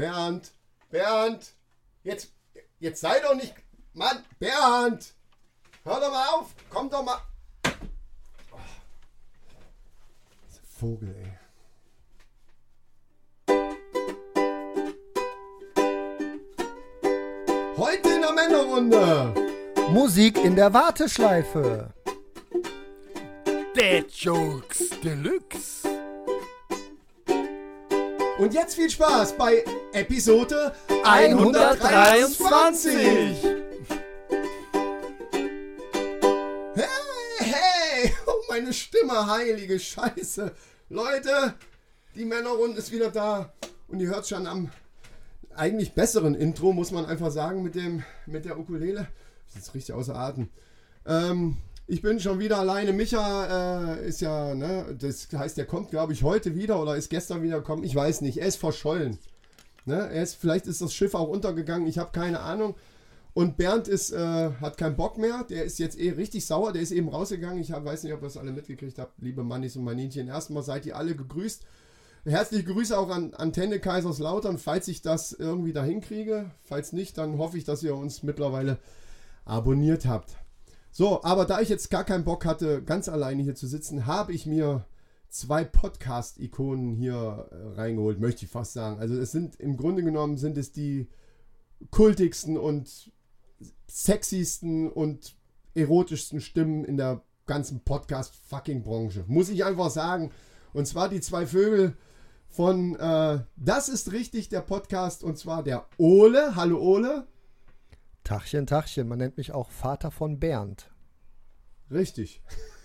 Bernd, Bernd, jetzt, jetzt sei doch nicht, Mann, Bernd, hör doch mal auf, komm doch mal. Oh. Vogel, ey. Heute in der Männerrunde. Musik in der Warteschleife. Dad Jokes Deluxe. Und jetzt viel Spaß bei Episode 123. Hey, hey, oh, meine Stimme, heilige Scheiße. Leute, die Männerrunde ist wieder da. Und ihr hört schon am eigentlich besseren Intro, muss man einfach sagen, mit, dem, mit der Ukulele. Das ist richtig außer Atem. Ähm, ich bin schon wieder alleine. Micha äh, ist ja, ne, das heißt, der kommt, glaube ich, heute wieder oder ist gestern wieder gekommen. Ich weiß nicht. Er ist verschollen. Ne? Er ist, vielleicht ist das Schiff auch untergegangen. Ich habe keine Ahnung. Und Bernd ist, äh, hat keinen Bock mehr. Der ist jetzt eh richtig sauer. Der ist eben rausgegangen. Ich hab, weiß nicht, ob ihr das alle mitgekriegt habt. Liebe Mannis und Maninchen. Erstmal seid ihr alle gegrüßt. Herzliche Grüße auch an Antenne Kaiserslautern, falls ich das irgendwie dahin kriege. Falls nicht, dann hoffe ich, dass ihr uns mittlerweile abonniert habt. So, aber da ich jetzt gar keinen Bock hatte, ganz alleine hier zu sitzen, habe ich mir zwei Podcast-Ikonen hier äh, reingeholt, möchte ich fast sagen. Also es sind im Grunde genommen sind es die kultigsten und sexiesten und erotischsten Stimmen in der ganzen Podcast-Fucking-Branche. Muss ich einfach sagen. Und zwar die zwei Vögel von äh, Das ist richtig, der Podcast. Und zwar der Ole. Hallo Ole. Tachchen, Tachchen. Man nennt mich auch Vater von Bernd. Richtig.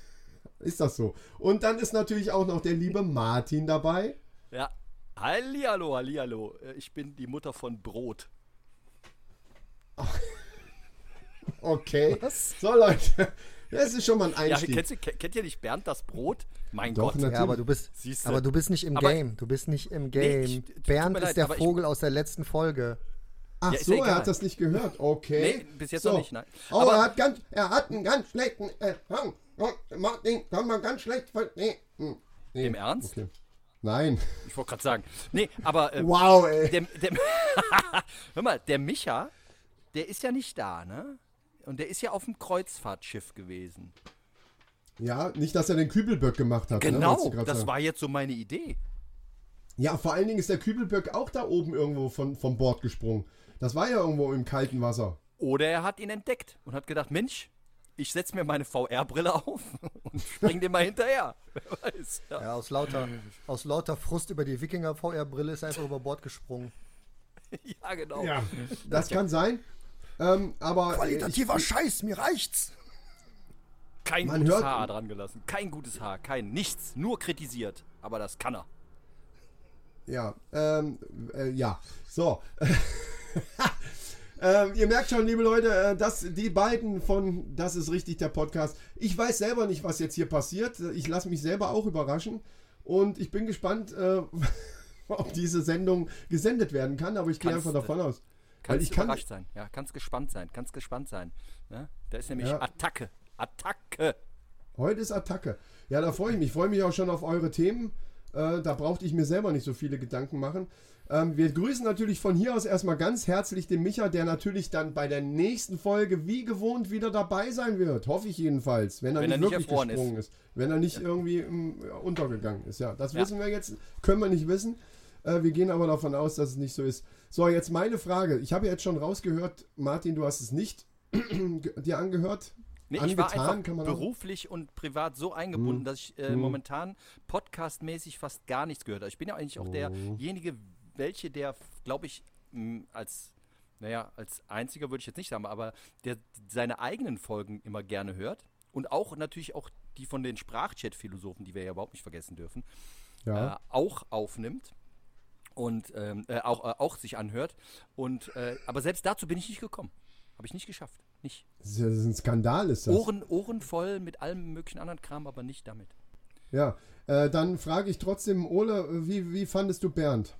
ist das so. Und dann ist natürlich auch noch der liebe Martin dabei. Ja. Hallihallo, hallihallo. Äh, Ich bin die Mutter von Brot. Okay. So Leute, das ist schon mal ein Ja, Einstieg. kennst du, ke- kennt ihr nicht Bernd das Brot? Mein Doch, Gott. natürlich. Ja, aber du bist, Siehste. aber du bist nicht im Aber- Game. Du bist nicht im Nee, Game. ich- tut Bernd mir ist leid, der aber ich- Vogel aus der letzten Folge. Ach Ja, so, er egal. hat das nicht gehört. Okay. Nee, bis jetzt noch nicht, nein. Oh, Aber- er hat ganz, er hat einen ganz schlechten äh, Hang. Oh, Martin, kann man ganz schlecht nee. hm, nee. Im Ernst? Okay. Nein. Ich wollte gerade sagen. Nee, aber äh, Wow, ey. der, der, hör mal, der Micha, der ist ja nicht da, ne? Und der ist ja auf dem Kreuzfahrtschiff gewesen. Ja, nicht, dass er den Kübelböck gemacht hat. ne, Genau, grad das sagen. war jetzt so meine Idee. Ja, vor allen Dingen ist der Kübelböck auch da oben irgendwo von, vom Bord gesprungen. Das war ja irgendwo im kalten Wasser. Oder er hat ihn entdeckt und hat gedacht, Mensch, ich setze mir meine VR-Brille auf und spring dem mal hinterher. Wer weiß. Ja. Ja, aus lauter, aus lauter Frust über die Wikinger-VR-Brille ist er einfach über Bord gesprungen. ja, genau. Das kann sein. Ähm, aber Qualitativer Scheiß, mir reicht's. Kein Man gutes hört- Haar dran gelassen. Kein gutes Haar, kein nichts. Nur kritisiert. Aber das kann er. Ich, ja, ähm, äh, ja. So. ähm, ihr merkt schon, liebe Leute, äh, dass die beiden von Das ist richtig der Podcast. Ich weiß selber nicht, was jetzt hier passiert. Ich lasse mich selber auch überraschen. Und ich bin gespannt, äh, ob diese Sendung gesendet werden kann. Aber ich gehe einfach davon aus. Kannst ich kann- überrascht sein. Ja, kannst gespannt sein. Kannst gespannt sein. Ne? Da ist nämlich Ja. Attacke. Attacke. Heute ist Attacke. Ja, da freue ich mich. Ich freue mich auch schon auf eure Themen. Äh, da brauchte ich mir selber nicht so viele Gedanken machen. Ähm, wir grüßen natürlich von hier aus erstmal ganz herzlich den Micha, der natürlich dann bei der nächsten Folge wie gewohnt wieder dabei sein wird. Hoffe ich jedenfalls, wenn er Wenn nicht er wirklich gesprungen ist. Wenn er nicht irgendwie ähm, untergegangen ist. Ja, das Ja. wissen wir jetzt. Können wir nicht wissen. Äh, wir gehen aber davon aus, dass es nicht so ist. So, jetzt meine Frage. Ich habe jetzt schon rausgehört, Martin, du hast es nicht dir angehört. Nee, ich war einfach beruflich und privat so eingebunden, dass ich äh, momentan podcastmäßig fast gar nichts gehört habe. Ich bin ja eigentlich auch derjenige, welche der, glaube ich, als, naja, als einziger würde ich jetzt nicht sagen, aber der seine eigenen Folgen immer gerne hört und auch natürlich auch die von den Sprachchat-Philosophen, die wir ja überhaupt nicht vergessen dürfen, Ja. äh, auch aufnimmt und ähm, äh, auch, äh, auch sich anhört. Und, äh, aber selbst dazu bin ich nicht gekommen. Habe ich nicht geschafft. Nicht. Das ist, ja, das ist ein Skandal, ist das. Ohren, Ohren voll mit allem möglichen anderen Kram, aber nicht damit. Ja, äh, dann frage ich trotzdem, Ole, wie, wie fandest du Bernd?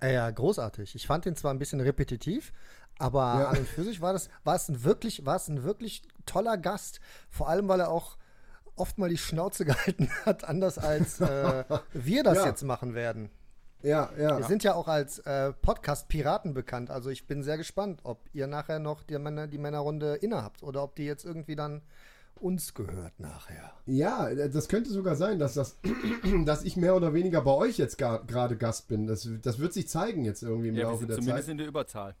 Äh, Ja, großartig. Ich fand ihn zwar ein bisschen repetitiv, aber Ja. an und für sich war das, war es ein wirklich, war es ein wirklich toller Gast. Vor allem, weil er auch oft mal die Schnauze gehalten hat, anders als äh, wir das Ja. jetzt machen werden. Ja, ja. Wir sind ja auch als äh, Podcast-Piraten bekannt. Also ich bin sehr gespannt, ob ihr nachher noch die, Männer, die Männerrunde innehabt oder ob die jetzt irgendwie dann uns gehört nachher. Ja, das könnte sogar sein, dass, das, dass ich mehr oder weniger bei euch jetzt gerade Gast bin. Das, das wird sich zeigen jetzt irgendwie im Ja, wir Laufe sind der zumindest Zeit. in der Überzahl.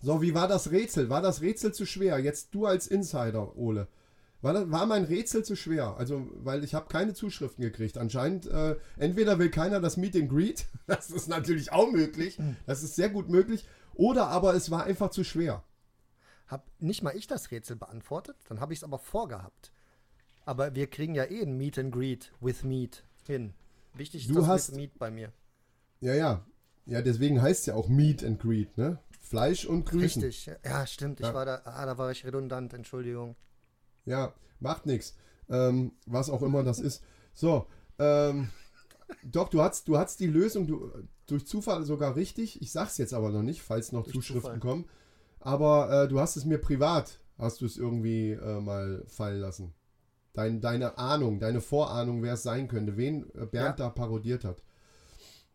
So, wie war das Rätsel? War das Rätsel zu schwer? Jetzt du als Insider, Ole. War, das, war mein Rätsel zu schwer? Also, weil ich habe keine Zuschriften gekriegt. Anscheinend, äh, entweder will keiner das Meet and Greet, das ist natürlich auch möglich, das ist sehr gut möglich, oder aber es war einfach zu schwer. Hab nicht mal ich das Rätsel beantwortet, dann habe ich es aber vorgehabt. Aber wir kriegen ja eh ein Meet and Greet with Meat hin. Wichtig ist Du das hast- with Meat bei mir. Ja, ja. Ja, deswegen heißt es ja auch Meet and Greet, ne? Fleisch und Grüßen. Richtig. Ja, stimmt. Ich Ja. war da, ah, da war ich redundant, Entschuldigung. Ja, macht nichts. Ähm, was auch immer das ist. So, ähm, doch, du hast, du hast die Lösung du, durch Zufall sogar richtig. Ich sag's jetzt aber noch nicht, falls noch Durch Zuschriften Zufall. kommen. Aber äh, du hast es mir privat, hast du es irgendwie äh, mal fallen lassen. Dein, deine Ahnung, deine Vorahnung, wer es sein könnte, wen äh, Bernd da parodiert hat.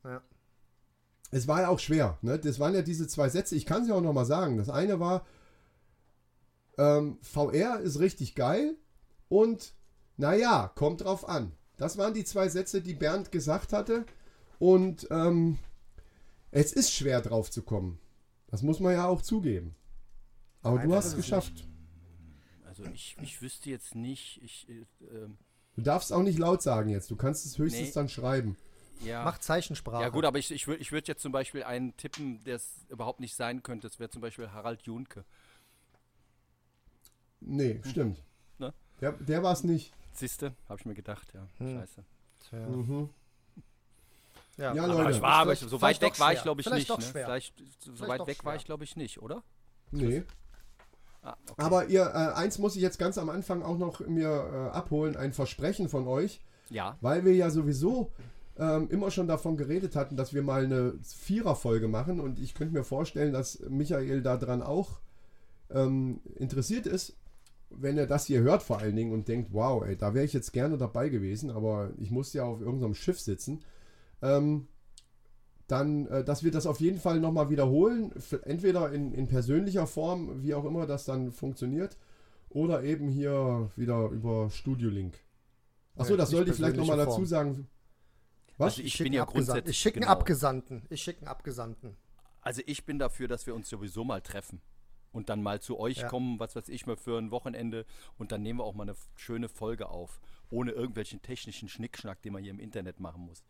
Ja. Es war ja auch schwer, ne? Das waren ja diese zwei Sätze. Ich kann es ja auch noch mal sagen. Das eine war, ähm, VR ist richtig geil und naja, kommt drauf an. Das waren die zwei Sätze, die Bernd gesagt hatte. Und ähm, es ist schwer drauf zu kommen. Das muss man ja auch zugeben. Aber du hast es geschafft. Also ich, ich wüsste jetzt nicht, ich, äh, ähm, Du darfst auch nicht laut sagen jetzt. Du kannst es höchstens Nee. dann schreiben. ja. Mach Zeichensprache. Ja gut, aber ich, ich würde ich würd jetzt zum Beispiel einen tippen, der es überhaupt nicht sein könnte. Das wäre zum Beispiel Harald Junke. Nee, stimmt. Ne? Der, der war es nicht. Siehste, habe ich mir gedacht, ja. Hm. Scheiße. Tja. Mhm. Ja, Ja, Aber Leute. ich war, aber so weit weg war ich glaube ich Vielleicht nicht. doch Ne? Vielleicht, so Vielleicht weit doch weg war schwer. ich glaube ich nicht, oder? Nee. Ah, okay. Aber ihr, äh, eins muss ich jetzt ganz am Anfang auch noch mir äh, abholen, ein Versprechen von euch, ja, weil wir ja sowieso ähm, immer schon davon geredet hatten, dass wir mal eine Viererfolge machen. Und ich könnte mir vorstellen, dass Michael daran auch ähm, interessiert ist, wenn er das hier hört vor allen Dingen und denkt, wow, ey, da wäre ich jetzt gerne dabei gewesen, aber ich musste ja auf irgendeinem Schiff sitzen. Ähm, dann, äh, dass wir das auf jeden Fall nochmal wiederholen, entweder in, in persönlicher Form, wie auch immer das dann funktioniert, oder eben hier wieder über Studio Link. Achso, das sollte ich vielleicht nochmal dazu sagen. Was? Also ich schick bin ja Abgesandten. grundsätzlich Ich schicke einen genau. Abgesandten. Ich schicke einen Abgesandten. Also ich bin dafür, dass wir uns sowieso mal treffen und dann mal zu euch Ja. kommen, was weiß ich mal für ein Wochenende und dann nehmen wir auch mal eine schöne Folge auf, ohne irgendwelchen technischen Schnickschnack, den man hier im Internet machen muss.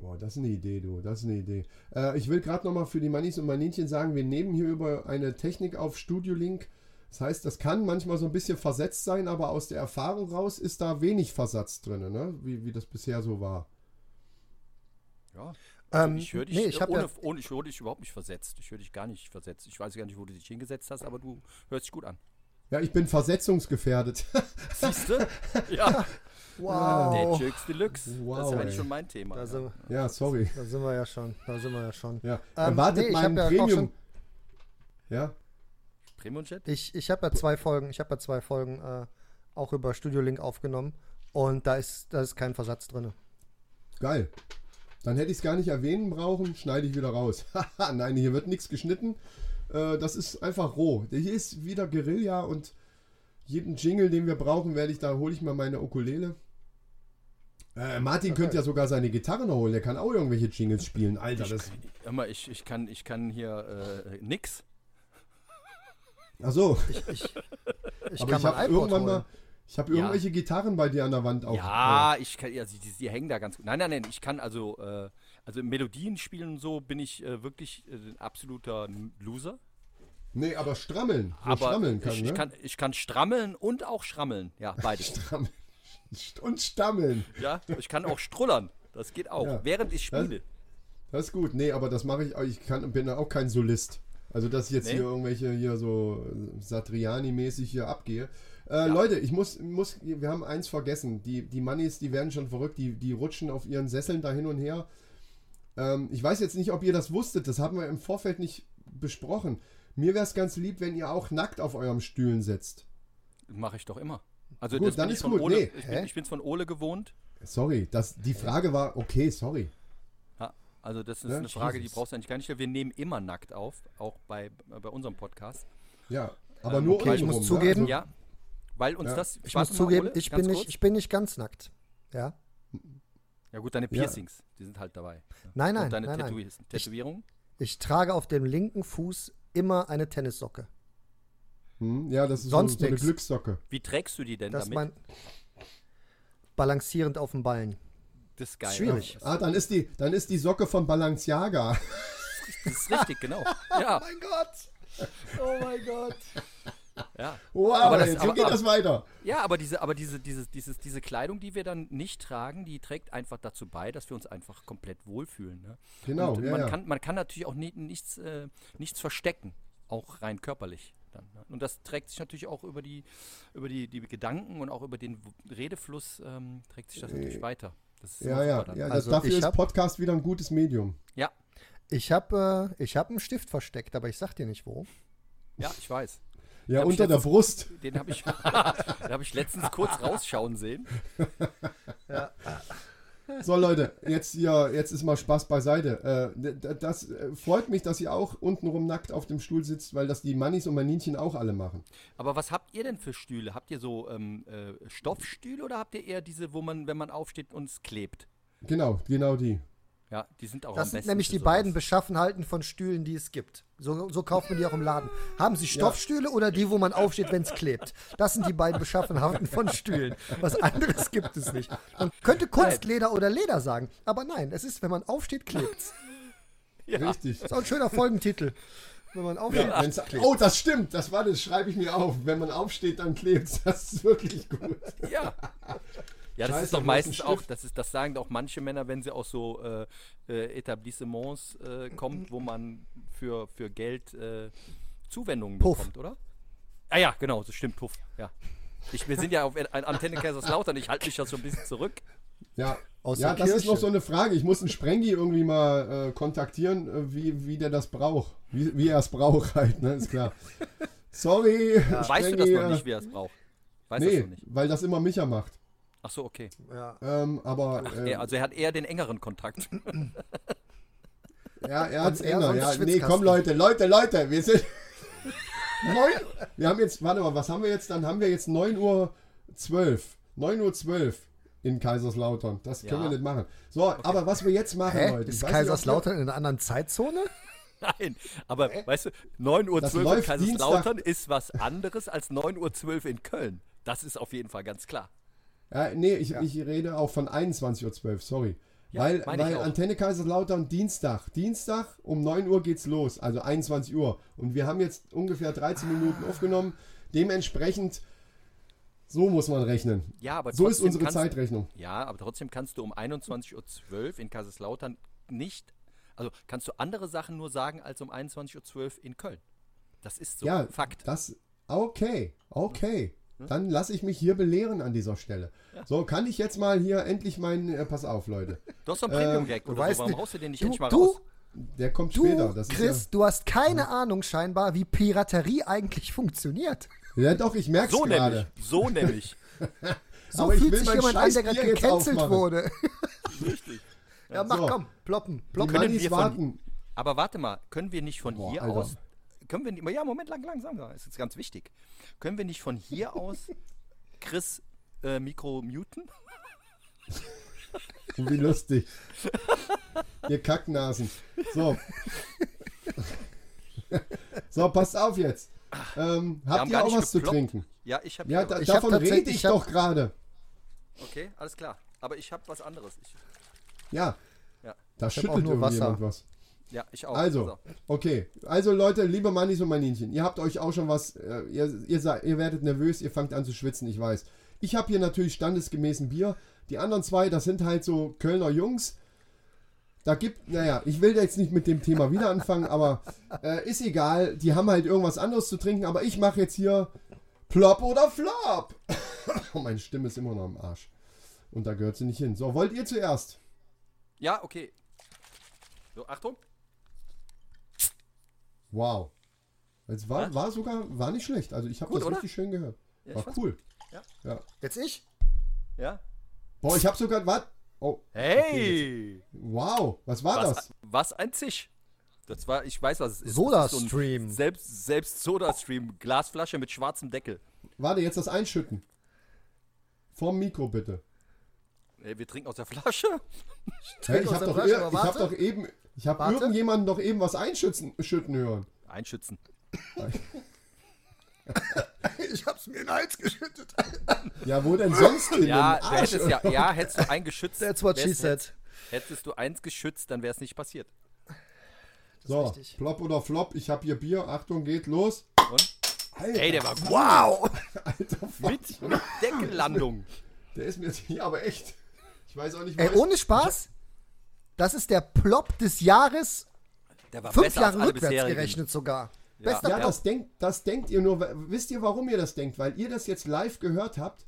Boah, das ist eine Idee, du. Das ist eine Idee. Äh, ich will gerade nochmal für die Mannis und Maninchen sagen, wir nehmen hier über eine Technik auf Studio Link. Das heißt, das kann manchmal so ein bisschen versetzt sein, aber aus der Erfahrung raus ist da wenig Versatz drin, ne? wie, wie das bisher so war. Ja. Ähm, ich höre dich, nee, ich habe ohne, ja, ohne, ich höre dich überhaupt nicht versetzt. Ich höre dich gar nicht versetzt. Ich weiß gar nicht, wo du dich hingesetzt hast, aber du hörst dich gut an. Ja, ich bin versetzungsgefährdet. Siehst du? ja. Wow. Der Jokes Deluxe. Wow, das ist ja eigentlich ey. schon mein Thema. Da ja. sind, ja, sorry. da sind wir ja schon. Da sind wir ja schon. Ja. Ähm, Erwartet nee, ja auch Premium. schon- Ja, Premium Chat? Ich, ich habe ja zwei Folgen, ich habe ja zwei Folgen äh, auch über Studio Link aufgenommen und da ist, da ist kein Versatz drin. geil. Dann hätte ich es gar nicht erwähnen brauchen, schneide ich wieder raus. Haha, Nein, hier wird nichts geschnitten. Äh, das ist einfach roh. Hier ist wieder Guerilla und jeden Jingle, den wir brauchen, werde ich, da hole ich mal meine Ukulele. Äh, Martin könnte ja sogar seine Gitarre noch holen, der kann auch irgendwelche Jingles spielen. Alter, das. Hör mal, ich, ich, kann, ich kann hier äh, nix. Ach so, Ich, ich, ich aber kann ich habe irgendwann holen. mal. Ich habe Ja. irgendwelche Gitarren bei dir an der Wand auch. Ja, ich kann, ja, sie, die, die hängen da ganz gut. Nein, nein, nein, ich kann also, äh, also Melodien spielen und so bin ich äh, wirklich äh, ein absoluter Loser. Nee, aber strammeln. So Aber strammeln kann, ich, ne? ich, kann, ich kann strammeln und auch schrammeln. Ja, beides. Strammeln. Und stammeln. ja, ich kann auch strullern. Das geht auch, Ja. während ich spiele. Das ist gut. Nee, aber das mache ich. Ich kann, bin auch kein Solist. Also, dass ich jetzt Nee? hier irgendwelche hier so Satriani-mäßig hier abgehe. Äh, Leute, ich muss, muss, wir haben eins vergessen. Die, die Mannis, die werden schon verrückt. Die, die rutschen auf ihren Sesseln da hin und her. Ähm, ich weiß jetzt nicht, ob ihr das wusstet. Das haben wir im Vorfeld nicht besprochen. Mir wäre es ganz lieb, wenn ihr auch nackt auf eurem Stühlen sitzt. Mache ich doch immer. Also Gut, das dann bin ich ist von gut. Ole, Nee. ich bin, ich bin's von Ole gewohnt. Sorry, das, die Frage war, okay, sorry. Ja. Also das ist Ja, eine Frage, die brauchst du eigentlich gar nicht. Wir nehmen immer nackt auf, auch bei, bei unserem Podcast. Ja, aber Ähm, nur okay, ich muss ne? zugeben, Ja, weil uns Ja. das... Ich muss mal, zugeben, Ole, ich bin, kurz. nicht, ich bin nicht ganz nackt. Ja? Ja gut, deine Ja. Piercings, die sind halt dabei. Nein, nein, Und deine nein, nein. Tätowi- Tätowierungen? Ich trage auf dem linken Fuß immer eine Tennissocke. Hm, ja, das ist Sonst so, so eine nix. Glückssocke. Wie trägst du die denn Das ist damit? mein balancierend auf dem Ballen. das ist geil. schwierig. Ah, dann ist die, dann ist die Socke von Balenciaga. das ist richtig, genau. Ja, mein Gott! Oh mein Gott! ja. Wow, Aber das- jetzt aber- geht aber- das weiter. Ja, aber diese, aber diese, diese, dieses, diese Kleidung, die wir dann nicht tragen, die trägt einfach dazu bei, dass wir uns einfach komplett wohlfühlen. Ne? Genau, Und ja, man, ja. Kann, man kann natürlich auch nie, nichts, äh, nichts verstecken, auch rein körperlich. Dann, ne? Und das trägt sich natürlich auch über die, über die, die Gedanken und auch über den Redefluss ähm, trägt sich das natürlich weiter. Das ist Ja, ja, ja. Das, Also dafür ich ist hab- Podcast wieder ein gutes Medium. ja, Ich habe äh, ich hab einen Stift versteckt, aber ich sag dir nicht wo. ja, ich weiß. Ja, unter der Brust. Den habe ich, den hab ich letztens kurz rausschauen sehen. So, Leute, jetzt hier, jetzt ist mal Spaß beiseite. Äh, das äh, freut mich, dass ihr auch untenrum nackt auf dem Stuhl sitzt, weil das die Mannis und Maninchen auch alle machen. Aber was habt ihr denn für Stühle? Habt ihr so ähm, äh, Stoffstühle oder habt ihr eher diese, wo man, wenn man aufsteht, uns klebt? Genau, genau die. Ja, die sind auch Das am sind besten. nämlich die sowas. beiden Beschaffenheiten von Stühlen, die es gibt. So, so kauft man die auch im Laden. Haben Sie Stoffstühle oder die, wo man aufsteht, wenn es klebt? Das sind die beiden Beschaffenheiten von Stühlen. Was anderes gibt es nicht. Man könnte Kunstleder oder Leder sagen, aber nein, es ist, wenn man aufsteht, klebt's. Richtig. Ist auch ein schöner Folgentitel. Wenn man aufsteht, Wenn's, oh, das stimmt. Das war das, schreibe ich mir auf. Wenn man aufsteht, dann klebt Das ist wirklich gut. Ja. Ja, das Scheiße, ist doch meistens auch, das, ist, das sagen doch manche Männer, wenn sie aus so äh, äh, Etablissements äh, kommt, wo man für, für Geld äh, Zuwendungen Puff. bekommt, oder? Ah ja, genau, das stimmt, Puff, ja. Ich, wir sind ja auf An- Antenne Kaiserslautern, ich halte mich ja so ein bisschen zurück. Ja, Aus ja das ist noch so eine Frage. Ich muss einen Sprengi irgendwie mal äh, kontaktieren, äh, wie, wie der das braucht. Wie, wie er es braucht halt, ne? Ist klar. Sorry. Weißt du das noch nicht, wer es braucht? Weißt du Nee, das noch nicht? weil das immer Micha macht. Ach so, okay. ja. Ähm, aber Ach, äh, er, also er hat eher den engeren Kontakt. ja, er hat's Sonst eher enger. Ja, nee, komm Leute, Leute, Leute, wir sind neun. Wir haben jetzt, warte mal, was haben wir jetzt? Dann haben wir jetzt 9 Uhr 12. 9 Uhr 12 in Kaiserslautern. Das können Ja. wir nicht machen. So, aber was wir jetzt machen, Hä? Leute. Ist Kaiserslautern in einer anderen Zeitzone? Nein, aber weißt du, 9.12 Uhr Das in läuft Kaiserslautern ist was anderes als 9.12 Uhr in Köln. Das ist auf jeden Fall ganz klar. Ja, nee, ich, ich rede auch von 21.12 Uhr, sorry. Ja, weil weil. Antenne Kaiserslautern Dienstag. Dienstag um 9 Uhr geht's los, also 21 Uhr. Und wir haben jetzt ungefähr 13 Minuten aufgenommen. Dementsprechend, so muss man rechnen. Ja, aber So ist unsere kannst- Zeitrechnung. Ja, aber trotzdem kannst du um 21.12 Uhr in Kaiserslautern nicht, also kannst du andere Sachen nur sagen als um 21.12 Uhr in Köln. Das ist so ja, Fakt. Das, okay, okay. Dann lasse ich mich hier belehren an dieser Stelle. So, kann ich jetzt mal hier endlich meinen, äh, pass auf, Leute. Du hast doch einen Premium-Gag du oder weißt so. Warum nicht- haust du den nicht Du, endlich mal du, raus? Der kommt du später. Das Chris, ist du hast keine Ahnung scheinbar, wie Piraterie eigentlich funktioniert. ja, ja, doch, ich merke es So nämlich. gerade. So nämlich. So Aber fühlt sich jemand an, der gerade gecancelt wurde. Richtig. Ja, mach So. komm, ploppen, Die ploppen. Können Mannis von- warten. Aber warte mal, können wir nicht von Boah, hier Alter. aus. Können wir nicht. Ja, Moment, lang, langsam. Das ist ganz wichtig. Können wir nicht von hier aus Chris äh, Mikro muten? Wie lustig. Ihr Kacknasen. So. So, passt auf jetzt. Ähm, habt ihr auch was zu geploppt. trinken? Ja, ich habe. Ja, da, Ich hab davon tatsächlich- rede ich hab- doch gerade. okay, alles klar. Aber ich habe was anderes. Ich, Ja. Ja. Da hab schüttelt auch nur Wasser. was. Ja, ich auch. Also, So. okay. Also Leute, liebe Mannis und Maninchen, ihr habt euch auch schon was, äh, ihr, ihr, seid, ihr werdet nervös, ihr fangt an zu schwitzen, ich weiß. Ich habe hier natürlich standesgemäßen Bier. Die anderen zwei, das sind halt so Kölner Jungs. Da gibt, naja, ich will jetzt nicht mit dem Thema wieder anfangen, aber äh, ist egal. Die haben halt irgendwas anderes zu trinken, aber ich mache jetzt hier Plop oder Flop. oh, meine Stimme ist immer noch am Arsch. Und da gehört sie nicht hin. So, wollt ihr zuerst? Ja, okay. So, Achtung. Wow. Es war, Ja? war sogar, war nicht schlecht. Also ich habe das oder? richtig schön gehört. Ja, ich war cool. Ja. ja. Jetzt ich? Ja. Boah, ich habe sogar, was? Oh, Hey! wow, was war das? Was, was ein Zisch. Das war, ich weiß, was es ist. Soda Das ist so. Selbst, selbst Soda-Stream. Glasflasche mit schwarzem Deckel. Warte, jetzt das Einschütten. Vorm Mikro bitte. Ey, wir trinken aus der Flasche. Ich aus habe der doch, ich hab doch eben, ich habe irgendjemanden doch eben was einschützen schütten hören. Einschützen. Ich hab's mir in den Hals geschüttet. Ja, wo denn sonst hin? Ja, hättest ja, ja, hättest du einen geschützt. That's what she said. Hättest du eins geschützt, dann wäre es nicht passiert. So, richtig. Plop oder Flop, ich habe hier Bier. Achtung, geht los. Und? Alter, Ey, der war gut. Wow! Alter, fuck. Mit, mit Deckellandung. Der ist mir jetzt hier aber echt. Ich weiß auch nicht, Ey, weiß- ohne Spaß, das ist der Plop des Jahres, Der war fünf Jahre rückwärts bisherigen. gerechnet sogar. Ja. Bester Ja, Plop. das denkt, das denkt ihr nur. Wisst ihr, warum ihr das denkt? Weil ihr das jetzt live gehört habt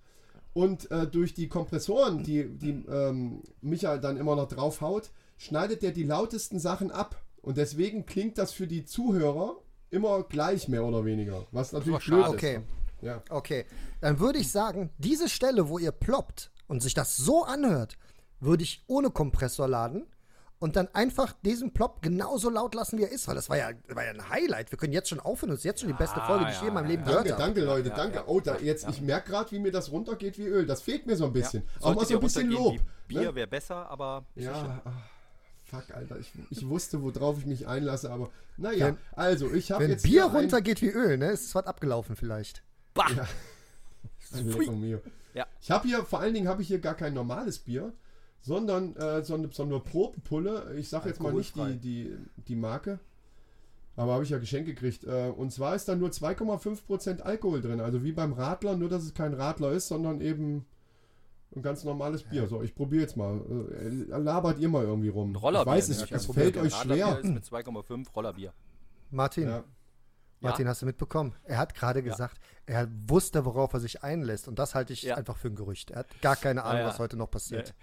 und äh, durch die Kompressoren, die, die ähm, Micha dann immer noch draufhaut, schneidet der die lautesten Sachen ab. Und deswegen klingt das für die Zuhörer immer gleich, mehr oder weniger. Was natürlich blöd ist. Okay. Ja. Okay, dann würde ich sagen, diese Stelle, wo ihr ploppt und sich das so anhört, würde ich ohne Kompressor laden und dann einfach diesen Plop genauso laut lassen, wie er ist, weil das war ja, war ja ein Highlight. Wir können jetzt schon aufhören, das ist jetzt schon die beste Folge, die ich je in meinem Leben gehört Danke, habe. danke, Leute, danke. oh, da, jetzt, ich merke gerade, wie mir das runtergeht wie Öl. Das fehlt mir so ein bisschen. Auch mal so ein bisschen Lob. Bier ne? wäre besser, aber Ja, ach, fuck, Alter. Ich, ich wusste, worauf ich mich einlasse, aber naja, also ich habe Wenn jetzt. Bier hier ein- runtergeht wie Öl, ne, ist es was abgelaufen vielleicht. bah, mio. Ja. Ich habe hier, vor allen Dingen habe ich hier gar kein normales Bier, sondern äh, so, eine, so eine Probepulle. Ich sage jetzt mal nicht die, die, die Marke, aber habe ich ja geschenkt gekriegt. Äh, und zwar ist da nur 2,5% Alkohol drin. Also wie beim Radler, nur dass es kein Radler ist, sondern eben ein ganz normales Bier. So, ich probiere jetzt mal. Äh, labert ihr mal irgendwie rum. ein Rollerbier. Ich weiß, es, Kein es fällt euch Radlerbier schwer. ist mit 2,5 Rollerbier. Martin, Ja. Martin, hast du mitbekommen? Er hat gerade gesagt, er wusste, worauf er sich einlässt. Und das halte ich Ja. einfach für ein Gerücht. Er hat gar keine Ahnung, ja. was heute noch passiert.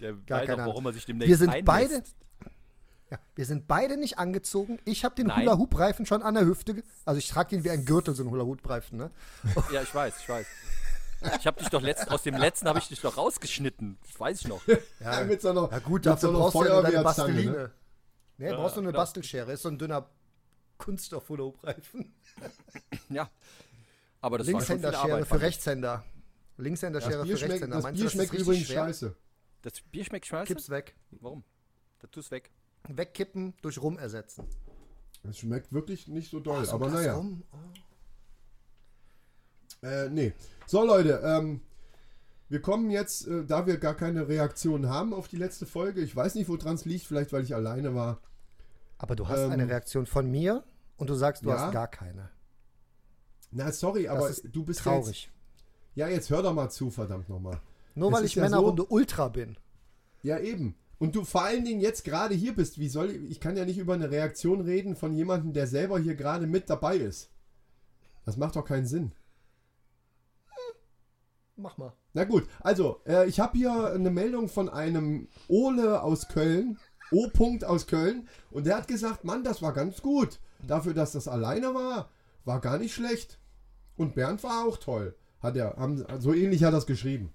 Der Gar weiß keine auch, warum er sich demnächst Wir sind einlässt. beide. Ja, wir sind beide nicht angezogen. Ich habe den. Hula-Hoop-Reifen schon an der Hüfte. Also ich trage den wie ein Gürtel, so einen Hula-Hoop-Reifen. Ne? Ja, ich weiß, ich weiß. Ich habe dich doch letzt, aus dem letzten habe ich dich doch rausgeschnitten. Das weiß ich noch. Ja, mit so einer, Ja gut, dafür so brauchst du ja nur deine Feuerwehrzange, Basteline. Ne? Nee, brauchst du eine genau. Bastelschere. Ist so ein dünner Kunststoff-Hula-Hoop-Reifen. Ja. Aber das Linkshänder-Schere für. Rechtshänder. Linkshänder-Schere Das für Bier schmeckt, Rechtshänder. das Meinst Bier du, das schmeckt ist richtig übrigens schwer? scheiße. Das Bier schmeckt scheiße? Kipp's weg. Warum? Das tust weg. Wegkippen, durch Rum ersetzen. Es schmeckt wirklich nicht so doll, So aber naja. Rum. Äh, nee. So, Leute, ähm, wir kommen jetzt, äh, da wir gar keine Reaktion haben auf die letzte Folge. Ich weiß nicht, woran es liegt, vielleicht weil ich alleine war. Aber du hast Ähm, eine Reaktion von mir und du sagst, du ja. hast gar keine. Na, sorry, aber ist du bist ja Traurig. Jetzt, ja, jetzt hör doch mal zu, verdammt nochmal. Nur Es weil ich ja Männerrunde Ultra bin. Ja, eben. Und du vor allen Dingen jetzt gerade hier bist. Wie soll ich, ich kann ja nicht über eine Reaktion reden von jemandem, der selber hier gerade mit dabei ist. Das macht doch keinen Sinn. Mach mal. Na gut, also, äh, ich habe hier eine Meldung von einem Ole aus Köln, O. -Punkt aus Köln, und der hat gesagt, Mann, das war ganz gut. Dafür, dass das alleine war, war gar nicht schlecht. Und Bernd war auch toll. Hat er, haben, so ähnlich hat er es geschrieben.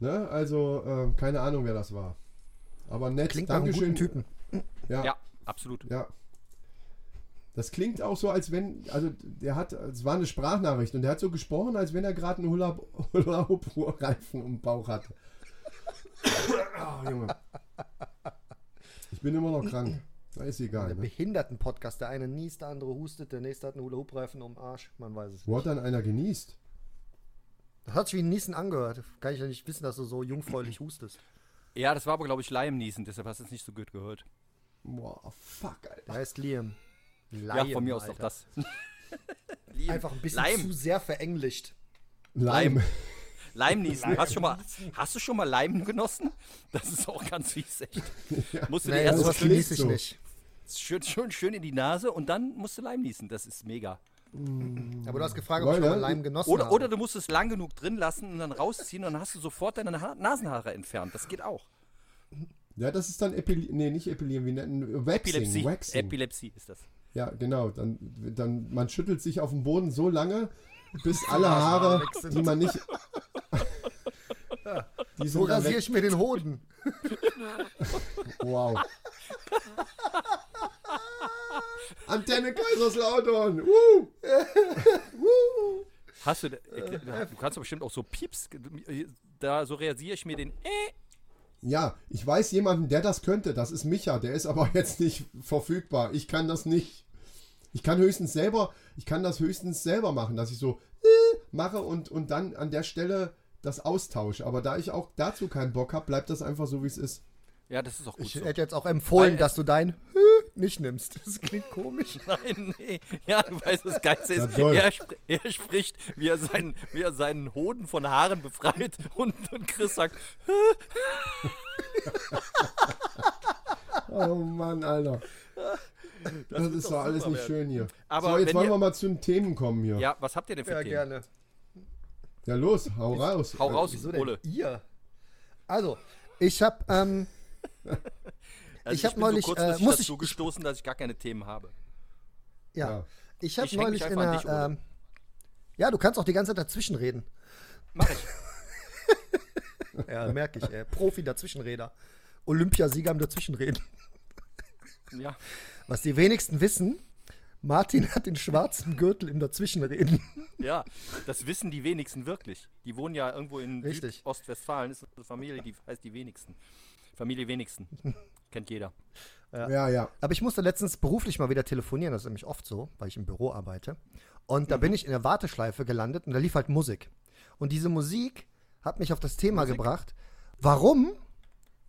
Ne? Also, äh, keine Ahnung, wer das war. Aber nett, Klingt nach einem Dankeschön. guten Typen. Ja, Ja, absolut. ja. Das klingt auch so, als wenn, also der hat, es war eine Sprachnachricht und der hat so gesprochen, als wenn er gerade einen Hula- Hula-Hoop-Reifen im Bauch hatte. Ah, Junge. Ich bin immer noch krank. Na, ist egal. Der Ne? Behinderten-Podcast. Der eine niest, der andere hustet, der nächste hat einen Hula-Hoop-Reifen um den Arsch. Man weiß es Wo nicht. hat dann einer genießt? Das hat sich wie ein Niesen angehört. Kann ich ja nicht wissen, dass du so jungfräulich hustest. Ja, das war aber, glaube ich, Leimniesen, deshalb hast du es nicht so gut gehört. Boah, fuck, Alter. Der heißt Liam. ja, von mir aus Alter. doch das. Liam. Einfach ein bisschen Leim. zu sehr verenglischt. Leim. Leimniesen. Hast, du schon mal, hast du schon mal Leim genossen? Das ist auch ganz fies, echt. Musst du dir Nee, erst genieße ich so. nicht. schön, schön, schön in die Nase und dann musst du Leim niesen. Das ist mega. Aber du hast gefragt, ob ich schon mal Leim genossen Oder, habe. oder du musst es lang genug drin lassen und dann rausziehen und dann hast du sofort deine ha Nasenhaare entfernt. Das geht auch. Ja, das ist dann Epilieren, nee, nicht Epilieren, wie nennen Waxing. Epilepsie. Waxing. Epilepsie ist das. Ja, genau. Dann, dann, man schüttelt sich auf dem Boden so lange, bis alle Haare, die man nicht, Die So rasiere ich mir den Hoden. Wow. Antenne Kaiserslautern. Uh. Hast du, äh, du kannst doch bestimmt auch so Pieps, da so realisiere ich mir den, äh, Ja, ich weiß jemanden, der das könnte. Das ist Micha. Der ist aber jetzt nicht verfügbar. Ich kann das nicht. Ich kann höchstens selber, ich kann das höchstens selber machen, dass ich so äh, mache und, und dann an der Stelle das austausche. Aber da ich auch dazu keinen Bock habe, bleibt das einfach so, wie es ist. ja, das ist auch gut Ich so. hätte jetzt auch empfohlen, Weil- dass du dein nicht nimmst. Das klingt komisch. Nein, nee. Ja, du weißt, das Geilste Ja, ist, er, spr er spricht, wie er, seinen, wie er seinen Hoden von Haaren befreit und, und Chris sagt, Oh Mann, Alter. Das, wird ist doch doch alles nicht werden. schön hier. Aber so, jetzt wollen ihr- wir mal zu den Themen kommen hier. Ja, ja, was habt ihr denn für Ja, Themen? gerne. los, hau raus. Hau raus, Wieso denn Ole. ihr? Also, ich habe ähm, Also Ich hab bin neulich, so äh, muss ich- dazu gestoßen, dass ich gar keine Themen habe. ja, Ja. ich habe Ich neulich in einer dich, ähm, Ja, du kannst auch die ganze Zeit dazwischen reden. Mach ich. Ja, merke ich, ey. Profi dazwischenreder. Olympiasieger am Dazwischenreden. Ja. Was die wenigsten wissen, Martin hat den schwarzen Gürtel im Dazwischenreden. Ja, das wissen die wenigsten wirklich. Die wohnen ja irgendwo in Richtig. Ostwestfalen. ist eine Familie, die heißt die wenigsten. Familie wenigsten. Kennt jeder. Ja, ja. Aber ich musste letztens beruflich mal wieder telefonieren, das ist nämlich oft so, weil ich im Büro arbeite. Und da bin ich in der Warteschleife gelandet und da lief halt Musik. Und diese Musik hat mich auf das Thema gebracht, warum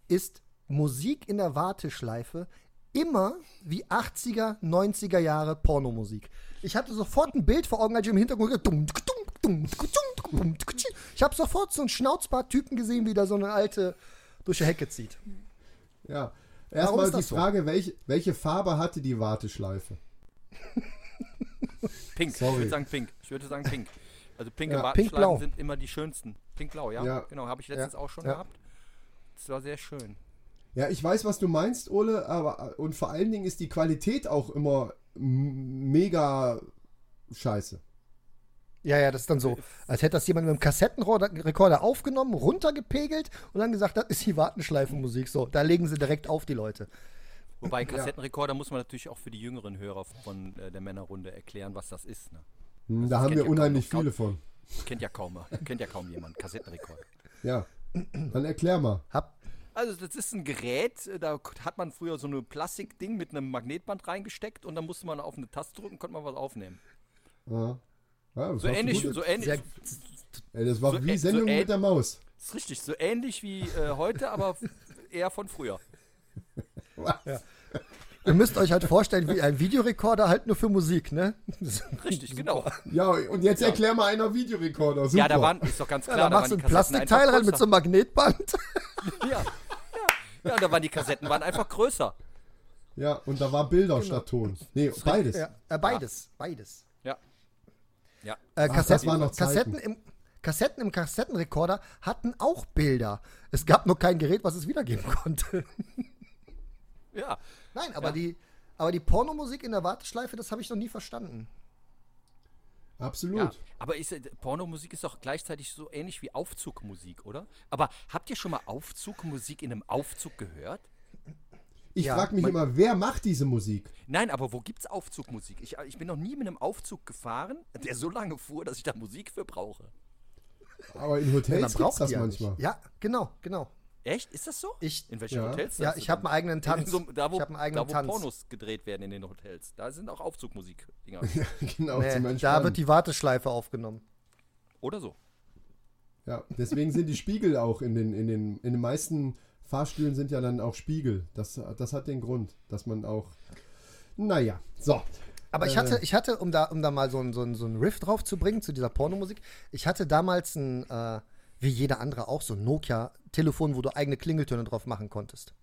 ist Musik in der Warteschleife immer wie 80er, 90er Jahre Pornomusik? Ich hatte sofort ein Bild vor Augen, als ich im Hintergrund dumm, dumm, dumm. ich habe sofort so einen Schnauzbart-Typen gesehen, wie da so eine alte durch die Hecke zieht. ja. Warum Erstmal ist die das so? Frage, welche, welche Farbe hatte die Warteschleife? Pink. Sorry. Ich würde sagen pink. Ich würde sagen pink. Also pinke Ja, Warteschleifen sind immer die schönsten. Pink-blau, ja? Ja. Genau, habe ich letztens auch schon Ja. gehabt. Das war sehr schön. Ja, ich weiß, was du meinst, Ole, aber und vor allen Dingen ist die Qualität auch immer mega scheiße. Ja, ja, das ist dann so, als hätte das jemand mit einem Kassettenrekorder aufgenommen, runtergepegelt und dann gesagt, das ist die Wartenschleifenmusik. So, da legen sie direkt auf die Leute. Wobei, Kassettenrekorder muss man natürlich auch für die jüngeren Hörer von äh, der Männerrunde erklären, was das ist. Ne? Das da haben wir ja unheimlich kaum- viele von. Kennt ja kaum, kennt ja kaum jemand. Kassettenrekorder. Ja. Dann erklär mal. Hab, Also das ist ein Gerät, äh, da hat man früher so ein Plastikding mit einem Magnetband reingesteckt und dann musste man auf eine Taste drücken, konnte man was aufnehmen. Ja. Ja, das So ähnlich, so ähnlich. sehr, das war so wie so Sendung ä- mit der Maus. ist richtig, so ähnlich wie äh, heute, aber eher von früher. Was? ihr müsst euch halt vorstellen, wie ein Videorekorder halt nur für Musik, ne? Richtig, genau. Ja, und jetzt erklär mal einer Videorekorder. Super. Ja, da waren, ist doch ganz Ja, klar, da machst du ein Plastikteil rein mit so einem Magnetband. Ja, ja. ja, da waren die Kassetten waren einfach größer. Ja, und da war Bilder statt Ton. Nee, beides. Ja, äh, beides, beides. Ja. Äh, Ach, Kassetten, das waren noch Zeiten. Kassetten, im, Kassetten im Kassettenrekorder hatten auch Bilder. Es gab nur kein Gerät, was es wiedergeben konnte. Ja. Nein, aber Ja. die, aber die Pornomusik in der Warteschleife, das habe ich noch nie verstanden. Absolut. Ja, aber ist, äh, Pornomusik ist doch gleichzeitig so ähnlich wie Aufzugmusik, oder? Aber habt ihr schon mal Aufzugmusik in einem Aufzug gehört? Ich Ja, frage mich immer, wer macht diese Musik? Nein, aber wo gibt's Aufzugmusik? Ich, ich bin noch nie mit einem Aufzug gefahren, der so lange fuhr, dass ich da Musik für brauche. Aber in Hotels gibt's das die ja manchmal. nicht. Ja, genau, genau. Echt? Ist das so? Ich, In welchen Ja. Hotels? ja, ich habe einen eigenen Tanz. so, da, wo, ich einen eigenen da, wo Tanz. Pornos gedreht werden in den Hotels. Da sind auch Aufzugmusik-Dinger. genau, Nee, zum da wird die Warteschleife aufgenommen. Oder so. Ja, deswegen sind die Spiegel auch in den, in den, in den meisten Fahrstühlen sind ja dann auch Spiegel. Das, das hat den Grund, dass man auch. Naja, so. Aber ich Äh. hatte, ich hatte, um da, um da mal so ein, so ein, so ein Riff drauf zu bringen zu dieser Pornomusik, ich hatte damals ein, äh, wie jeder andere auch, so ein Nokia-Telefon, wo du eigene Klingeltöne drauf machen konntest.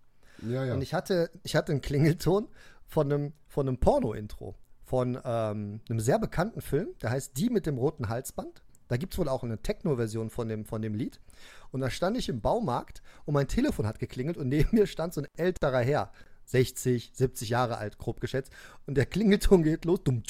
Ja, ja. Und ich hatte, ich hatte einen Klingelton von einem, von einem Porno-Intro. Von ähm, einem sehr bekannten Film, der heißt Die mit dem roten Halsband. Da gibt es wohl auch eine Techno-Version von dem, von dem Lied. Und da stand ich im Baumarkt und mein Telefon hat geklingelt und neben mir stand so ein älterer Herr. 60, 70 Jahre alt, grob geschätzt. Und der Klingelton geht los. Dumm,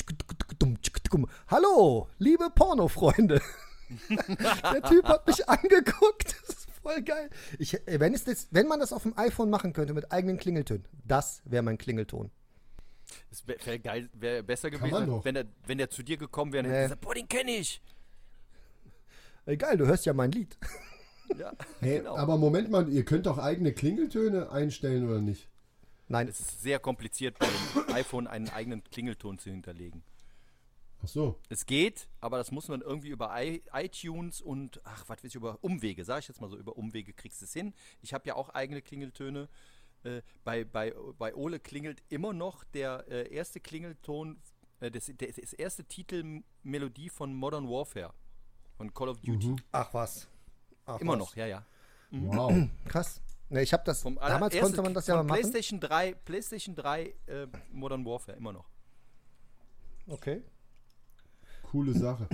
dumm. Hallo, liebe Pornofreunde. der Typ hat mich angeguckt. Das ist Voll geil. Ich, äh, wenn, es das, wenn man das auf dem iPhone machen könnte mit eigenen Klingeltönen, das wäre mein Klingelton. Es wäre wär geil, wäre besser Kann gewesen, wenn er, wenn er zu dir gekommen wäre und Nee. hätte gesagt, boah, den kenne ich. Egal, du hörst ja mein Lied. Ja, Hey, genau. aber Moment mal, ihr könnt doch eigene Klingeltöne einstellen oder nicht? Nein, es ist sehr kompliziert, bei dem iPhone einen eigenen Klingelton zu hinterlegen. Ach so. Es geht, aber das muss man irgendwie über iTunes und, ach, was weiß ich, über Umwege, sag ich jetzt mal so, über Umwege kriegst du es hin. Ich habe ja auch eigene Klingeltöne. Äh, bei, bei, bei Ole klingelt immer noch der äh, erste Klingelton, äh, das, der, das erste Titelmelodie von Modern Warfare, von Call of Duty. ach was. Ach, Immer was. noch, ja, ja. Wow. Krass. Ne, ich habe das, Vom damals allerersten konnte man das ja mal machen. PlayStation 3, PlayStation 3 äh, Modern Warfare, immer noch. Okay. Coole Sache.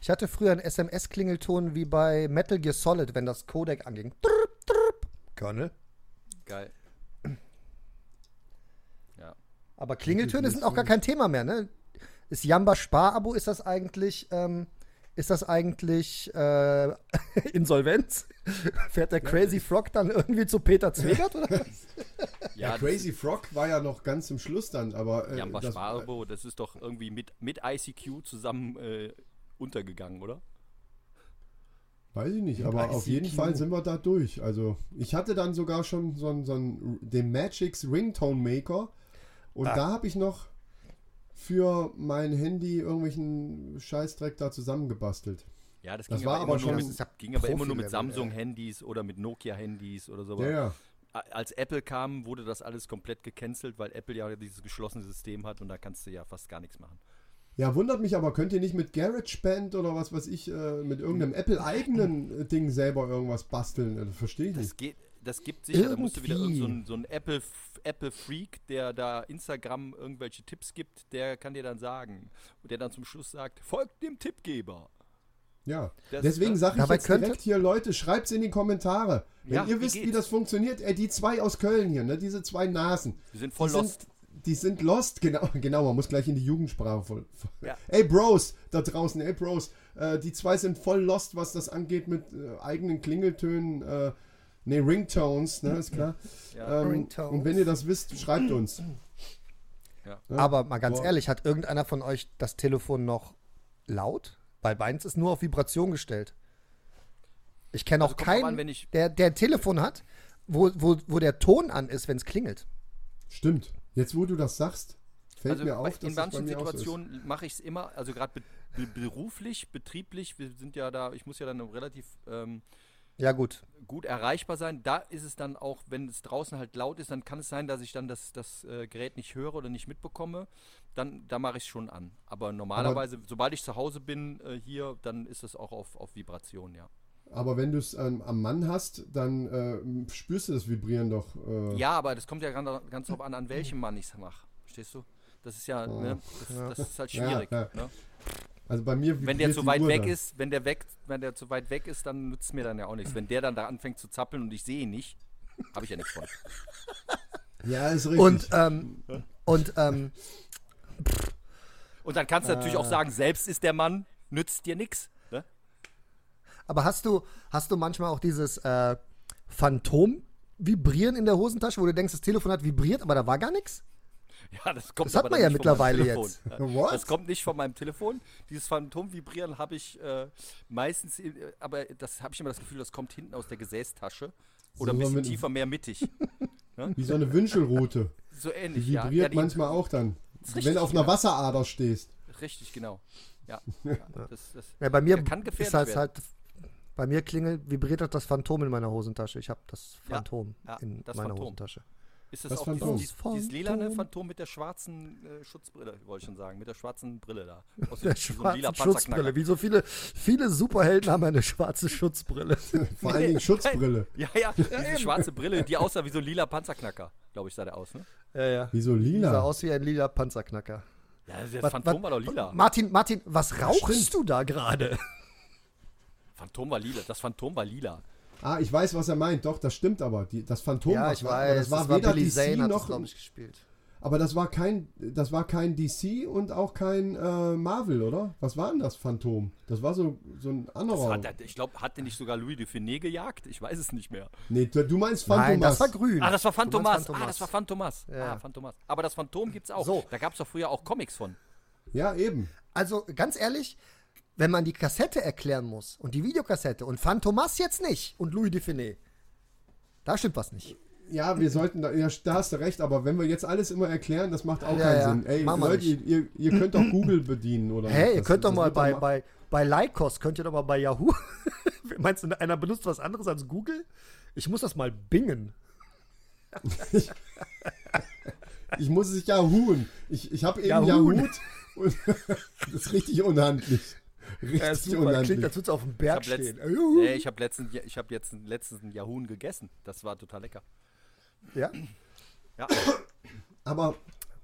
Ich hatte früher einen SMS-Klingelton wie bei Metal Gear Solid, wenn das Codec anging. Trrp, trrp. Colonel. Geil. Ja. Aber Klingeltöne sind auch gar kein Thema mehr, ne? Ist Jamba Spar-Abo, ist das eigentlich, ähm, ist das eigentlich äh, Insolvenz? Fährt der Crazy Frog dann irgendwie zu Peter Zwegert oder? was? Ja, das- Crazy Frog war ja noch ganz zum Schluss dann, aber äh, Jamba das, Sparbo, das ist doch irgendwie mit, mit ICQ zusammen äh, untergegangen, oder? weiß ich nicht, aber auf jeden ICQ. Fall sind wir da durch. Also ich hatte dann sogar schon so einen, so einen den Magix Ringtone Maker und Ah. da habe ich noch für mein Handy irgendwelchen Scheißdreck da zusammengebastelt. Ja, das Das ging war aber, immer, nur Das mit, ging aber immer nur mit Samsung-Handys oder mit Nokia-Handys oder so. Ja, ja. Als Apple kam, wurde das alles komplett gecancelt, weil Apple ja dieses geschlossene System hat und da kannst du ja fast gar nichts machen. Ja, wundert mich aber, könnt ihr nicht mit GarageBand oder was weiß ich, äh, mit irgendeinem Apple-eigenen äh, Ding selber irgendwas basteln? Äh, Das verstehe ich Das, nicht. geht, das gibt sicher, da musst du wieder irgend so ein, so ein Apple, Apple Freak, der da Instagram irgendwelche Tipps gibt, der kann dir dann sagen. Und der dann zum Schluss sagt, folgt dem Tippgeber. Ja, Das- deswegen das- sage ich jetzt direkt hier, Leute, schreibt's in die Kommentare. Wenn Ja, ihr wie wisst, wie geht's? das funktioniert, ey, die zwei aus Köln hier, ne, diese zwei Nasen. Die sind voll die lost. Sind, die sind lost, genau, genau, man muss gleich in die Jugendsprache voll. voll- Ja. Ey, Bros, da draußen, ey, Bros, äh, die zwei sind voll lost, was das angeht mit äh, eigenen Klingeltönen, äh, ne, Ringtones, ne, ist klar. Ja. Ähm, Ringtones. und wenn ihr das wisst, schreibt uns. Ja. Aber mal ganz boah. ehrlich, hat irgendeiner von euch das Telefon noch laut? Weil meins ist nur auf Vibration gestellt. Ich kenne auch Also drauf keinen, an, wenn ich- der, der ein Telefon hat, wo, wo, wo der Ton an ist, wenn es klingelt. Stimmt. Jetzt, wo du das sagst, fällt Also mir auf, dass in manchen auch. Situationen mache ich es immer, also gerade be be beruflich, betrieblich, wir sind ja da, ich muss ja dann relativ ähm, Ja, gut. gut erreichbar sein. Da ist es dann auch, wenn es draußen halt laut ist, dann kann es sein, dass ich dann das, das äh, Gerät nicht höre oder nicht mitbekomme. Dann da mache ich es schon an. Aber normalerweise, sobald ich zu Hause bin äh, hier, dann ist es auch auf, auf Vibration, ja. Aber wenn du es ähm, am Mann hast, dann äh, spürst du das Vibrieren doch. Äh, Ja, aber das kommt ja ganz, ganz drauf an, an welchem Mann ich es mache. Verstehst du? Das ist ja, ne, das, das ist halt Ja, schwierig. ja. Ne? Also bei mir Wenn der zu weit Uhr weg dann. ist, wenn der weg, wenn der zu weit weg ist, dann nützt mir dann ja auch nichts. Wenn der dann da anfängt zu zappeln und ich sehe ihn nicht, habe ich ja nichts von. Ja, ist richtig. Und, ähm, und ähm, Und dann kannst du natürlich auch sagen, selbst ist der Mann, nützt dir nichts. Ne? aber hast du, hast du manchmal auch dieses äh, Phantom-Vibrieren in der Hosentasche, wo du denkst, das Telefon hat vibriert, aber da war gar nichts? Ja, das kommt Das hat aber man ja nicht von meinem mittlerweile Telefon. jetzt. Ja. What? Das kommt nicht von meinem Telefon. Dieses Phantom-Vibrieren habe ich äh, meistens, äh, aber das habe ich immer das Gefühl, das kommt hinten aus der Gesäßtasche oder ein So bisschen mit- tiefer, mehr mittig. Wie so eine Wünschelrute. So ähnlich, Die ja. vibriert ja die, manchmal auch dann. Wenn du auf einer genau. Wasserader stehst. Richtig, genau. Ja, ja das, das, Ja, bei mir Ja, kann gefährlich ist werden. halt, bei mir klingelt, vibriert das, das Phantom in meiner Hosentasche. Ich habe das Ja, Phantom ja, in das meiner Phantom. Hosentasche. Ist das, Das auch Phantom. dieses, dieses, lilane Phantom. Mit der schwarzen äh, Schutzbrille, wollte ich schon sagen, mit der schwarzen Brille da. Aus Der so lila schwarzen Schutzbrille. Panzerknacker. Wie so viele, viele Superhelden haben eine schwarze Schutzbrille. Vor allen Dingen Schutzbrille. Ja, ja, diese schwarze Brille, die aussah wie so ein lila Panzerknacker, glaube ich, sah der aus, ne? ja, ja. Wie so Die sah lila. aus wie ein lila Panzerknacker. Ja, das Was- Phantom was- war doch lila. Martin, Martin, was rauchst stimmt. du da gerade? Phantom war lila, das Phantom war lila. Ah, ich weiß, was er meint. Doch, das stimmt aber. Die, das Phantom, ja, was ich war, aber weiß. das war das war weder Billy DC Zane hat das, noch. glaube ich, gespielt. Aber das war kein, das war kein DC und auch kein äh, Marvel, oder? Was war denn das Phantom? Das war so, so ein Das anderer. hat, ich glaube, hat der nicht sogar Louis de Finet gejagt? Ich weiß es nicht mehr. nee, du, meinst Phantom. Nein, das war grün. Ah, das war Phantomas. Ah, Phantomas. das war Phantomas. Ja. Ah, Phantomas. Aber das Phantom gibt's auch. So. Da gab es doch früher auch Comics von. Ja, eben. Also ganz ehrlich, wenn man die Kassette erklären muss und die Videokassette und Phantomas jetzt nicht und Louis Dufiné, da stimmt was nicht. Ja, wir sollten, da, ja, da hast du recht, aber wenn wir jetzt alles immer erklären, das macht auch Ja, keinen ja, Sinn. Ey, Leute, ihr, ihr könnt doch Google bedienen, oder? Hey, nicht? ihr Das- könnt doch das mal wird bei, doch bei, bei Lycos, könnt ihr doch mal bei Yahoo. Meinst du, einer benutzt was anderes als Google? Ich muss das mal bingen. Ich muss es ja huhen. Ich, ich habe eben Yahoo. Yahoo. Und das ist richtig unhandlich. Richtig Ja, super. unhandlich. Klingt, als würde es auf dem Ich Berg habe stehen. Juhu. nee, ich hab letztens, ich hab jetzt letztens einen Yahoo gegessen. Das war total lecker. Ja? Ja. Aber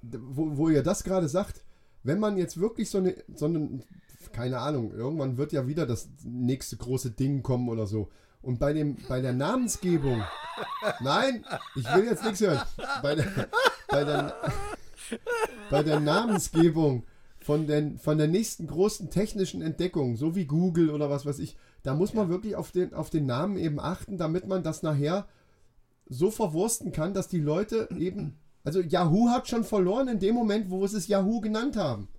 wo, wo ihr das gerade sagt, wenn man jetzt wirklich so eine, so eine, keine Ahnung, irgendwann wird ja wieder das nächste große Ding kommen oder so. Und bei dem, bei der Namensgebung, nein, ich will jetzt nichts hören. Bei der, bei der, bei der Namensgebung von, den, von der nächsten großen technischen Entdeckung, so wie Google oder was weiß ich, da muss man wirklich auf den, auf den Namen eben achten, damit man das nachher so verwursten kann, dass die Leute eben. Also Yahoo hat schon verloren in dem Moment, wo sie es Yahoo genannt haben.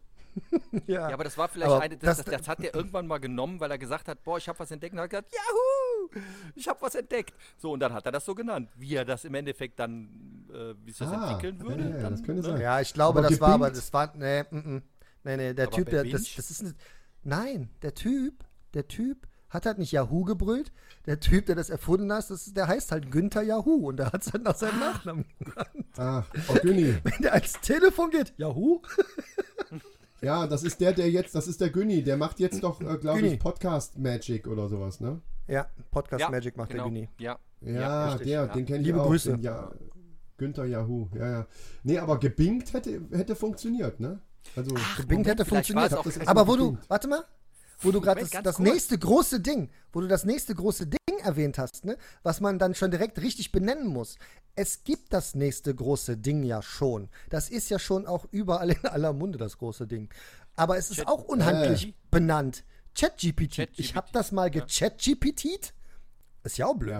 Ja. Ja, aber das war vielleicht Aber eine, das, das- das, das hat er irgendwann mal genommen, weil er gesagt hat, boah, ich habe was entdeckt. Und er hat gesagt, Yahoo, ich habe was entdeckt. So, und dann hat er das so genannt. Wie er das im Endeffekt dann, äh, wie sich das Ah, entwickeln würde. ja, ja, dann, das könnte ne? sein. Ja, ich glaube, Aber das war aber, das war, nee, mm, mm. Nee, nee, der Aber Typ, der, das, das ist, ein, nein, der Typ, der Typ hat halt nicht Yahoo gebrüllt, der Typ, der das erfunden hat, das, ist- der heißt halt Günther Yahoo und der hat es halt nach seinem Nachnamen genannt. Ach, oh Günni. Wenn der ans Telefon geht, Yahoo? Ja, das ist der, der jetzt, das ist der Günni, der macht jetzt doch, äh, glaube ich, Podcast Magic oder sowas, ne? Ja, Podcast Ja, Magic macht genau. der Günni. Ja, Ja, richtig, der, ja. den kenne ich Liebe auch. Grüße. Den, ja, Günther Yahoo, ja, ja. Nee, aber gebingt hätte, hätte funktioniert, ne? Also, Gebingt hätte vielleicht war funktioniert. das Aber wo du, gebingt. warte mal, wo du gerade Moment, das, das nächste große Ding, wo du das nächste große Ding erwähnt hast, ne, was man dann schon direkt richtig benennen muss. Es gibt das nächste große Ding ja schon. Das ist ja schon auch überall in aller Munde das große Ding. Aber es ist Chat- auch unhandlich Äh. benannt. ChatGPT. ChatGPT, Ich habe das mal ja. gechatGPTt. Ist ja auch blöd. ja,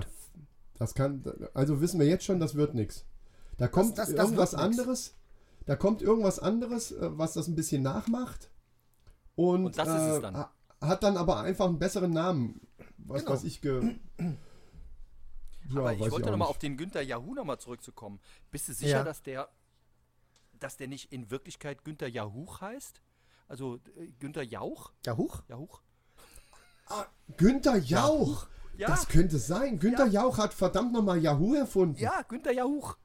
das kann, also wissen wir jetzt schon, das wird nichts. Da kommt das- das irgendwas wird nix. anderes, da kommt irgendwas anderes, äh, was das ein bisschen nachmacht. Und, Und das ist es äh, dann. ha- hat dann aber einfach einen besseren Namen. Was Genau. weiß ich ge. Ja, Aber ich wollte nochmal auf den Günther Yahoo nochmal zurückzukommen. Bist du sicher, Ja. dass der dass der nicht in Wirklichkeit Günther Yahoo heißt? Also äh, Günther Jauch? Ja, huch. Jauch? Günther Jauch! Ja. Das könnte sein. Günther Jauch hat verdammt nochmal Yahoo erfunden. Ja, Günther Jauch.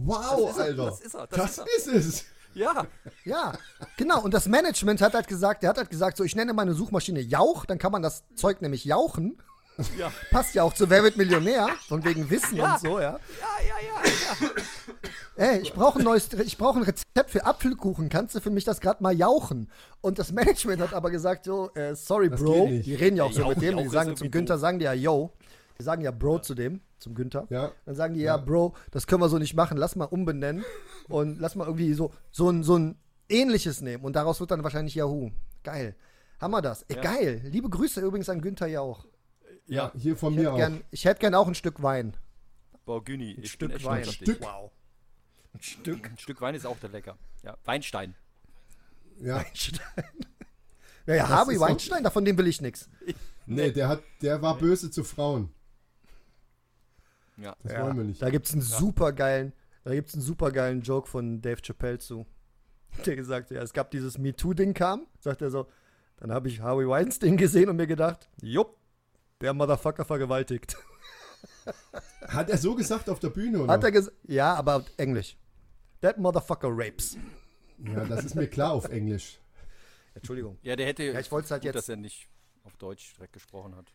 Wow, Das ist er, Alter. das ist er, das Das, ist ist es. Ja. Ja, genau. Und das Management hat halt gesagt, der hat halt gesagt, so ich nenne meine Suchmaschine Jauch, dann kann man das Zeug nämlich jauchen. Ja. Passt ja auch zu Wer wird Millionär, von wegen Wissen Ja. und so, ja. Ja, ja, ja, ja. Ey, ich brauche ein neues, ich brauche ein Rezept für Apfelkuchen. Kannst du für mich das gerade mal jauchen? Und das Management hat aber gesagt, so, äh, sorry, Das Bro. Die reden ja auch Ja, so Jauch- mit dem. Die sagen zum Günther, sagen die ja Yo. Die sagen ja Bro zu dem, zum Günther. Ja. Dann sagen die ja, Bro, das können wir so nicht machen. Lass mal umbenennen und lass mal irgendwie so, so ein, so ein ähnliches nehmen. Und daraus wird dann wahrscheinlich Yahoo. Geil. Haben wir das? Ey, Ja. Geil. Liebe Grüße übrigens an Günther Jauch. Ja, hier von Ich mir auch. gern, ich hätte gern auch ein Stück Wein. Boah, Güni, ich Stück bin echt Wein. auf Stück. Wow. Ein Stück. Ein Stück Wein ist auch der lecker. Ja, Weinstein. Ja. Weinstein. Ja, ja, Harvey Weinstein, davon dem will ich nichts. Nee, der, hat, der war böse zu Frauen. Ja. Das Ja, wollen wir nicht. Da gibt's einen supergeilen, da gibt's einen supergeilen Joke von Dave Chappelle zu. Der gesagt, ja, es gab dieses MeToo-Ding kam, sagt er so, dann habe ich Harvey Weinstein gesehen und mir gedacht, jupp, der Motherfucker vergewaltigt. Hat er so gesagt auf der Bühne, oder? Hat er gesagt, ja, aber Englisch. That Motherfucker rapes. ja, das ist mir klar auf Englisch. Entschuldigung. Ja, der hätte. Ja, ich wollt's halt gut, jetzt- dass er nicht auf Deutsch direkt gesprochen hat.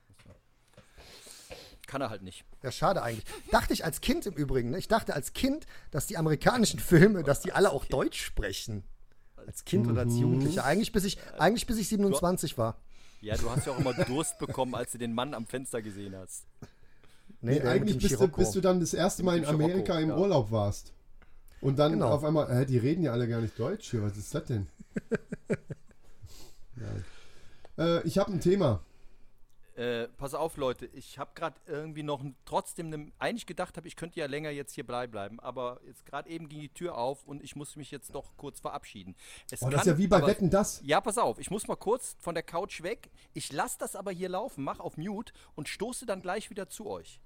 Kann er halt nicht. Ja, schade eigentlich. Dachte ich als Kind im Übrigen, ne? ich dachte als Kind, dass die amerikanischen Filme, dass die alle auch Deutsch sprechen. Als Kind oder als Jugendlicher. Eigentlich bis ich, eigentlich bis ich 27 war. Ja, du hast ja auch immer Durst bekommen, als du den Mann am Fenster gesehen hast. Nee, mit eigentlich dem bis du, Scirocco. bis du dann das erste Mal in Amerika im ja. Urlaub warst. Und dann Genau. auf einmal, äh, die reden ja alle gar nicht Deutsch hier, was ist das denn? Nein. Äh, ich habe ein Thema. Äh, pass auf, Leute, ich habe gerade irgendwie noch trotzdem ne, eigentlich gedacht habe, ich könnte ja länger jetzt hier blei- bleiben, aber jetzt gerade eben ging die Tür auf und ich muss mich jetzt doch kurz verabschieden. Es Oh, das ist kann ja wie bei aber- Wetten das. Ja, pass auf, ich muss mal kurz von der Couch weg. Ich lasse das aber hier laufen, mach auf Mute und stoße dann gleich wieder zu euch.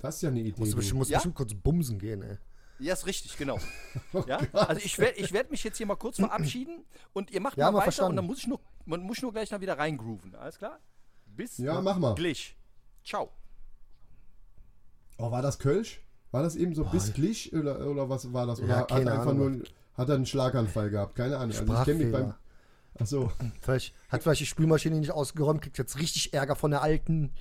Das ist ja eine Idee. Musst du bestimmt, musst Ja? bestimmt kurz bumsen gehen, ey. Ja, ist richtig, genau. Oh ja? Also ich werde ich werd mich jetzt hier mal kurz verabschieden und ihr macht Ja, mal mal weiter verstanden. und dann muss ich nur, man muss nur gleich dann wieder reingrooven. Alles klar? Bis Ja, mach mal. gleich. Ciao. Oh, war das Kölsch? War das eben so bis glich oder, oder was war das? Oder Ja, hat keine einfach Ahnung. nur hat er einen Schlaganfall gehabt? Keine Ahnung. Also ich kenne mich beim. Sprachfehler. Achso. Vielleicht hat vielleicht die Spülmaschine nicht ausgeräumt, kriegt jetzt richtig Ärger von der alten.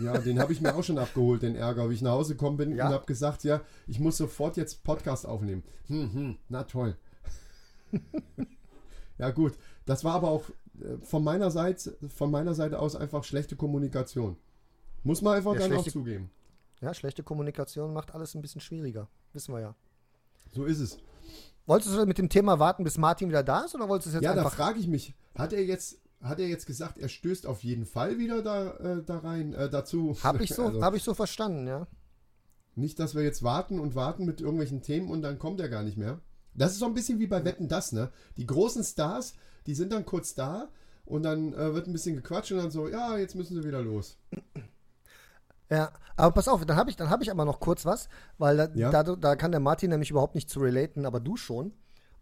Ja, den habe ich mir auch schon abgeholt, den Ärger, wie ich nach Hause gekommen bin Ja. und habe gesagt, ja, ich muss sofort jetzt Podcast aufnehmen. Hm, hm, na toll. ja gut, das war aber auch von meiner Seite, von meiner Seite aus einfach schlechte Kommunikation. Muss man einfach Ja, dann auch zugeben. Ja, schlechte Kommunikation macht alles ein bisschen schwieriger. Wissen wir ja. So ist es. Wolltest du mit dem Thema warten, bis Martin wieder da ist, oder wolltest du es jetzt Ja, da einfach. frage ich mich, hat er jetzt, hat er jetzt gesagt, er stößt auf jeden Fall wieder da, äh, da rein, äh, dazu? Hab ich so, Also, hab ich so verstanden, ja. Nicht, dass wir jetzt warten und warten mit irgendwelchen Themen und dann kommt er gar nicht mehr. Das ist so ein bisschen wie bei Wetten das, ne? Die großen Stars, die sind dann kurz da und dann äh, wird ein bisschen gequatscht und dann so, ja, jetzt müssen sie wieder los. Ja, aber pass auf, dann habe ich, dann hab ich aber noch kurz was, weil da, Ja? da, da kann der Martin nämlich überhaupt nicht zu relaten, aber du schon.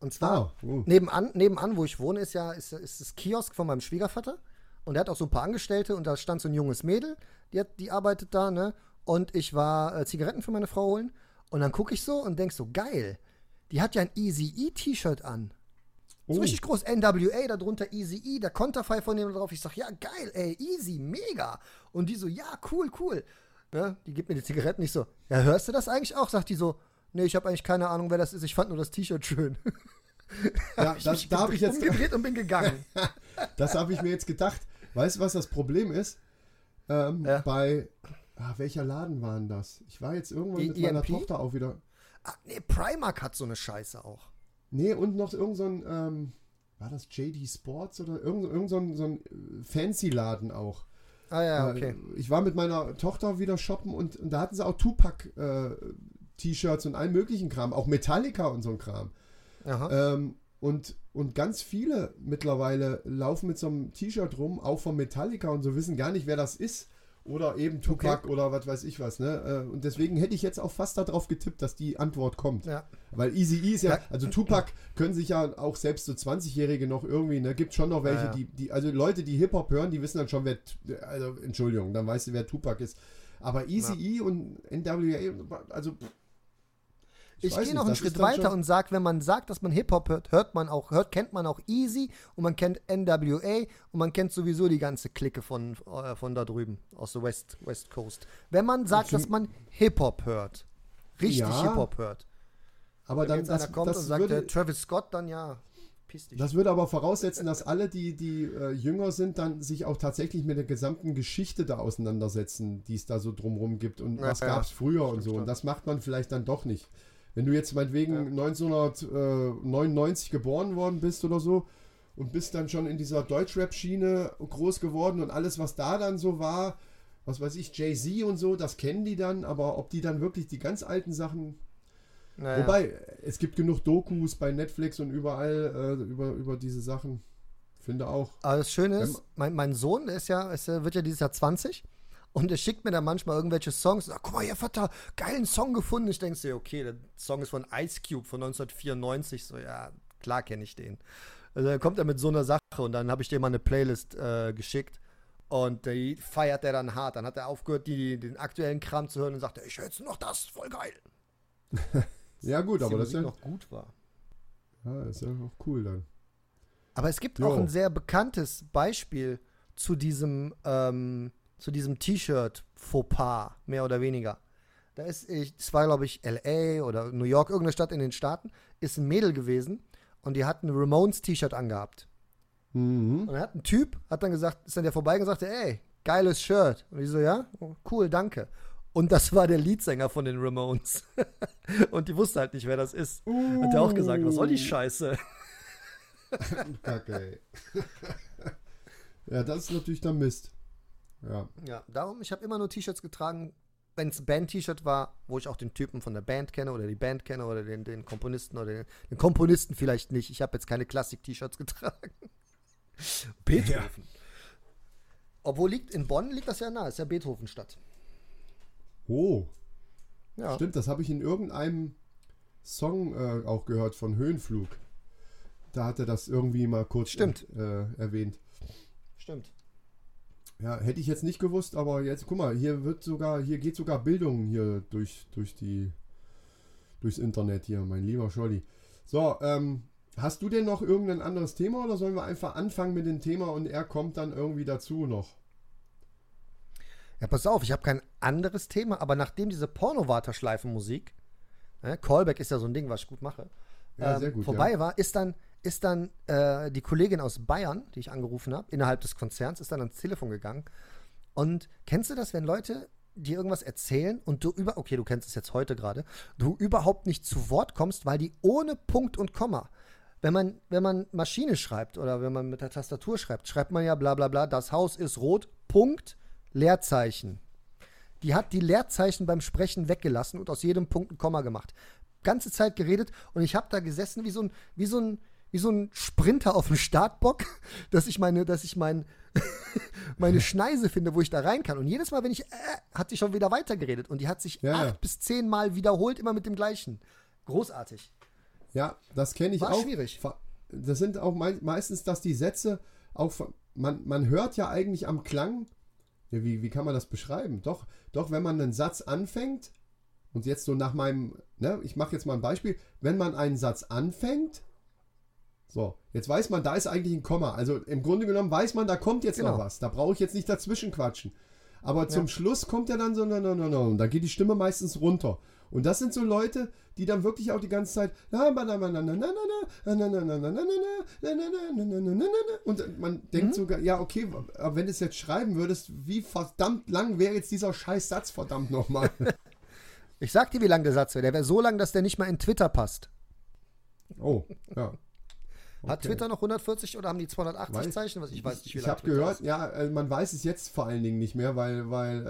Und zwar, Ah, oh. nebenan, nebenan, wo ich wohne, ist ja ist, ist das Kiosk von meinem Schwiegervater. Und der hat auch so ein paar Angestellte und da stand so ein junges Mädel, die, hat, die arbeitet da, ne? Und ich war äh, Zigaretten für meine Frau holen. Und dann gucke ich so und denk so, geil, die hat ja ein Easy-E-T-Shirt an. So Oh. richtig groß NWA, darunter Easy E, der Konterfei von dem drauf. Ich sag, ja, geil, ey, easy, mega. Und die so, ja, cool, cool. Ne? Die gibt mir die Zigaretten nicht so. Ja, hörst du das eigentlich auch? Sagt die so, nee, ich habe eigentlich keine Ahnung, wer das ist. Ich fand nur das T-Shirt schön. Ja, das, da habe ich jetzt, umgedreht und bin gegangen. das habe ich mir jetzt gedacht. Weißt du, was das Problem ist? Ähm, Ja. Bei, ah, welcher Laden war denn das? Ich war jetzt irgendwann E- mit meiner EMP? Tochter auch wieder. ah, nee, Primark hat so eine Scheiße auch. Nee, und noch irgend so ein, ähm, war das JD Sports oder irgend, irgend so ein, so ein äh, Fancy-Laden auch. Ah ja, Äh, okay. Ich war mit meiner Tochter wieder shoppen und, und da hatten sie auch Tupac-T-Shirts und allen möglichen Kram, auch Metallica und so ein Kram. Aha. Ähm, und, und ganz viele mittlerweile laufen mit so einem T-Shirt rum, auch von Metallica und so wissen gar nicht, wer das ist. Oder eben Tupac oder was weiß ich was. Ne? Äh, Und deswegen hätte ich jetzt auch fast darauf getippt, dass die Antwort kommt. Ja. Weil Easy E ist ja, Ja. also Tupac können sich ja auch selbst so 20-Jährige noch irgendwie, ne, gibt schon noch welche, Ja, ja. die, die, also Leute, die Hip-Hop hören, die wissen dann schon, wer, also Entschuldigung, dann weißt du, wer Tupac ist. Aber Easy E und NWA, also pff, Ich, weiß gehe noch einen Schritt weiter und sage, wenn man sagt, dass man Hip-Hop hört, hört man auch, hört, kennt man auch Easy und man kennt NWA und man kennt sowieso die ganze Clique von, äh, von da drüben, aus der West, West Coast. Wenn man sagt, dass man Hip-Hop hört, richtig Ja, Hip-Hop hört. aber Wenn dann jetzt das, einer kommt das und sagt, würde, der Travis Scott, dann ja, piss dich. Das würde aber voraussetzen, dass alle, die, die äh, jünger sind, dann sich auch tatsächlich mit der gesamten Geschichte da auseinandersetzen, die es da so drumherum gibt und Ja, was ja. gab es früher und so. Und das macht man vielleicht dann doch nicht. Wenn du jetzt meinetwegen 1999 geboren worden bist oder so und bist dann schon in dieser Deutschrap-Schiene groß geworden und alles, was da dann so war, was weiß ich, Jay-Z und so, das kennen die dann, aber ob die dann wirklich die ganz alten Sachen Naja. Wobei, es gibt genug Dokus bei Netflix und überall äh, über, über diese Sachen. Finde auch. Aber das Schöne ist, mein, mein Sohn, ist ja, ist, ja- wird ja dieses Jahr 20 und der schickt mir dann manchmal irgendwelche Songs sagt, guck mal, hier, Vater, geilen Song gefunden. Ich denke so, okay, der Song ist von Ice Cube von 1994. So, ja, klar kenne ich den. Also dann kommt er mit so einer Sache und dann habe ich dem mal eine Playlist äh, geschickt und die feiert er dann hart. Dann hat er aufgehört, die, den aktuellen Kram zu hören und sagte, ich höre jetzt noch das, voll geil. Ja, gut, aber das ist ja, noch gut war. ja, ist ja auch cool dann. Aber es gibt Jo. auch ein sehr bekanntes Beispiel zu diesem, ähm, zu diesem T-Shirt-Fauxpas, mehr oder weniger. Da ist, ich, das war, glaube ich, L.A. oder New York, irgendeine Stadt in den Staaten, ist ein Mädel gewesen und die hat ein Ramones-T-Shirt angehabt. Mhm. Und dann hat ein Typ, hat dann gesagt, ist dann der vorbei und sagte, ey, geiles Shirt. Und die so, ja, cool, danke. Und das war der Leadsänger von den Ramones. und die wusste halt nicht, wer das ist. Uh. Hat er auch gesagt, was soll die Scheiße? Kacke, ey. ja, das ist natürlich der Mist. Ja. Ja, darum, ich habe immer nur T-Shirts getragen, wenn es ein Band-T-Shirt war, wo ich auch den Typen von der Band kenne oder die Band kenne oder den, den Komponisten oder den, den, Komponisten vielleicht nicht. Ich habe jetzt keine Klassik-T-Shirts getragen. Beethoven. Ja. Obwohl liegt in Bonn liegt das ja nah, ist ja Beethovenstadt. Oh. Ja. Stimmt, das habe ich in irgendeinem Song äh, auch gehört von Höhenflug. Da hat er das irgendwie mal kurz Stimmt. Äh, erwähnt. Stimmt. Ja, hätte ich jetzt nicht gewusst, aber jetzt, guck mal, hier wird sogar, hier geht sogar Bildung hier durch, durch die, durchs Internet hier, mein lieber Scholli. So, ähm, hast du denn noch irgendein anderes Thema oder sollen wir einfach anfangen mit dem Thema und er kommt dann irgendwie dazu noch? Ja, pass auf, ich habe kein anderes Thema, aber nachdem diese Porno-Warteschleifen-Musik, äh, Callback ist ja so ein Ding, was ich gut mache, ja, ähm, gut, vorbei ja. war, ist dann, ist dann äh, die Kollegin aus Bayern, die ich angerufen habe, innerhalb des Konzerns, ist dann ans Telefon gegangen. Und kennst du das, wenn Leute dir irgendwas erzählen und du über, okay, du kennst es jetzt heute gerade, du überhaupt nicht zu Wort kommst, weil die ohne Punkt und Komma, wenn man, wenn man Maschine schreibt oder wenn man mit der Tastatur schreibt, schreibt man ja bla bla bla, das Haus ist rot, Punkt, Leerzeichen. Die hat die Leerzeichen beim Sprechen weggelassen und aus jedem Punkt ein Komma gemacht. Ganze Zeit geredet und ich habe da gesessen wie so ein, wie so ein, wie so ein Sprinter auf dem Startbock, dass ich meine, dass ich mein, meine Schneise finde, wo ich da rein kann. Und jedes Mal, wenn ich, äh, hat sie schon wieder weitergeredet und die hat sich ja. acht bis zehn Mal wiederholt, immer mit dem gleichen. Großartig. Ja, das kenne ich War auch. schwierig. Das sind auch meistens, dass die Sätze auch, man, man hört ja eigentlich am Klang, ja, wie, wie kann man das beschreiben? Doch, doch, wenn man einen Satz anfängt, und jetzt so nach meinem, ne, ich mache jetzt mal ein Beispiel, wenn man einen Satz anfängt, so, jetzt weiß man, da ist eigentlich ein Komma. Also im Grunde genommen weiß man, da kommt jetzt genau. noch was. Da brauche ich jetzt nicht dazwischen quatschen. Aber zum ja. Schluss kommt ja dann so, no, no, no, no. Und da geht die Stimme meistens runter. Und das sind so Leute, die dann wirklich auch die ganze Zeit und man denkt mhm. sogar, ja, okay, aber wenn du es jetzt schreiben würdest, wie verdammt lang wäre jetzt dieser scheiß Satz, verdammt nochmal. ich sag dir, wie lang der Satz wäre. Der wäre so lang, dass der nicht mal in Twitter passt. Oh, ja. Okay. Hat Twitter noch 140 oder haben die 280 weiß, Zeichen? Was ich weiß nicht, wie Ich habe gehört, ist. ja, man weiß es jetzt vor allen Dingen nicht mehr, weil, weil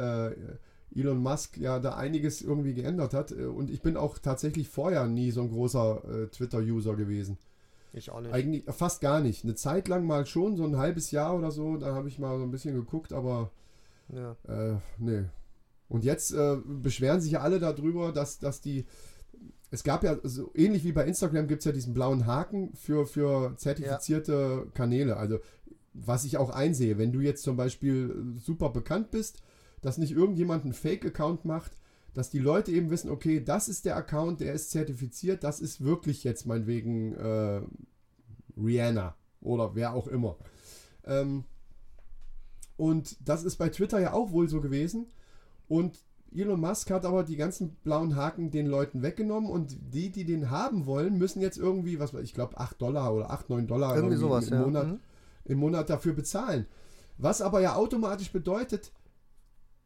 äh, Elon Musk ja da einiges irgendwie geändert hat. Äh, und ich bin auch tatsächlich vorher nie so ein großer äh, Twitter-User gewesen. Ich auch nicht. Eigentlich fast gar nicht. Eine Zeit lang mal schon, so ein halbes Jahr oder so, da habe ich mal so ein bisschen geguckt, aber ja. äh, nee. Und jetzt äh, beschweren sich ja alle darüber, dass, dass die. Es gab ja, so ähnlich wie bei Instagram gibt es ja diesen blauen Haken für, für zertifizierte ja. Kanäle. Also, was ich auch einsehe, wenn du jetzt zum Beispiel super bekannt bist, dass nicht irgendjemand einen Fake-Account macht, dass die Leute eben wissen, okay, das ist der Account, der ist zertifiziert, das ist wirklich jetzt meinetwegen äh, Rihanna oder wer auch immer. Ähm, und das ist bei Twitter ja auch wohl so gewesen. Und Elon Musk hat aber die ganzen blauen Haken den Leuten weggenommen und die, die den haben wollen, müssen jetzt irgendwie, was ich glaube, 8 Dollar oder 8, 9 Dollar irgendwie, irgendwie sowas, im, ja. Monat, mhm. im Monat dafür bezahlen. Was aber ja automatisch bedeutet,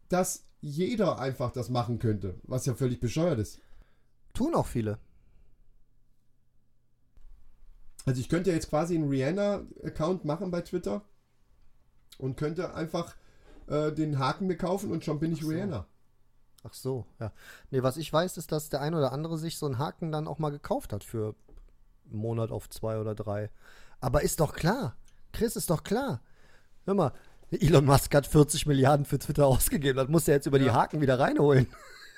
dass jeder einfach das machen könnte, was ja völlig bescheuert ist. Tun auch viele. Also ich könnte jetzt quasi einen Rihanna-Account machen bei Twitter und könnte einfach äh, den Haken mir kaufen und schon bin ich so. Rihanna. Ach so, ja. Nee, was ich weiß, ist, dass der ein oder andere sich so einen Haken dann auch mal gekauft hat für einen Monat auf zwei oder drei. Aber ist doch klar. Chris, ist doch klar. Hör mal, Elon Musk hat 40 Milliarden für Twitter ausgegeben. Das muss er jetzt über ja. die Haken wieder reinholen.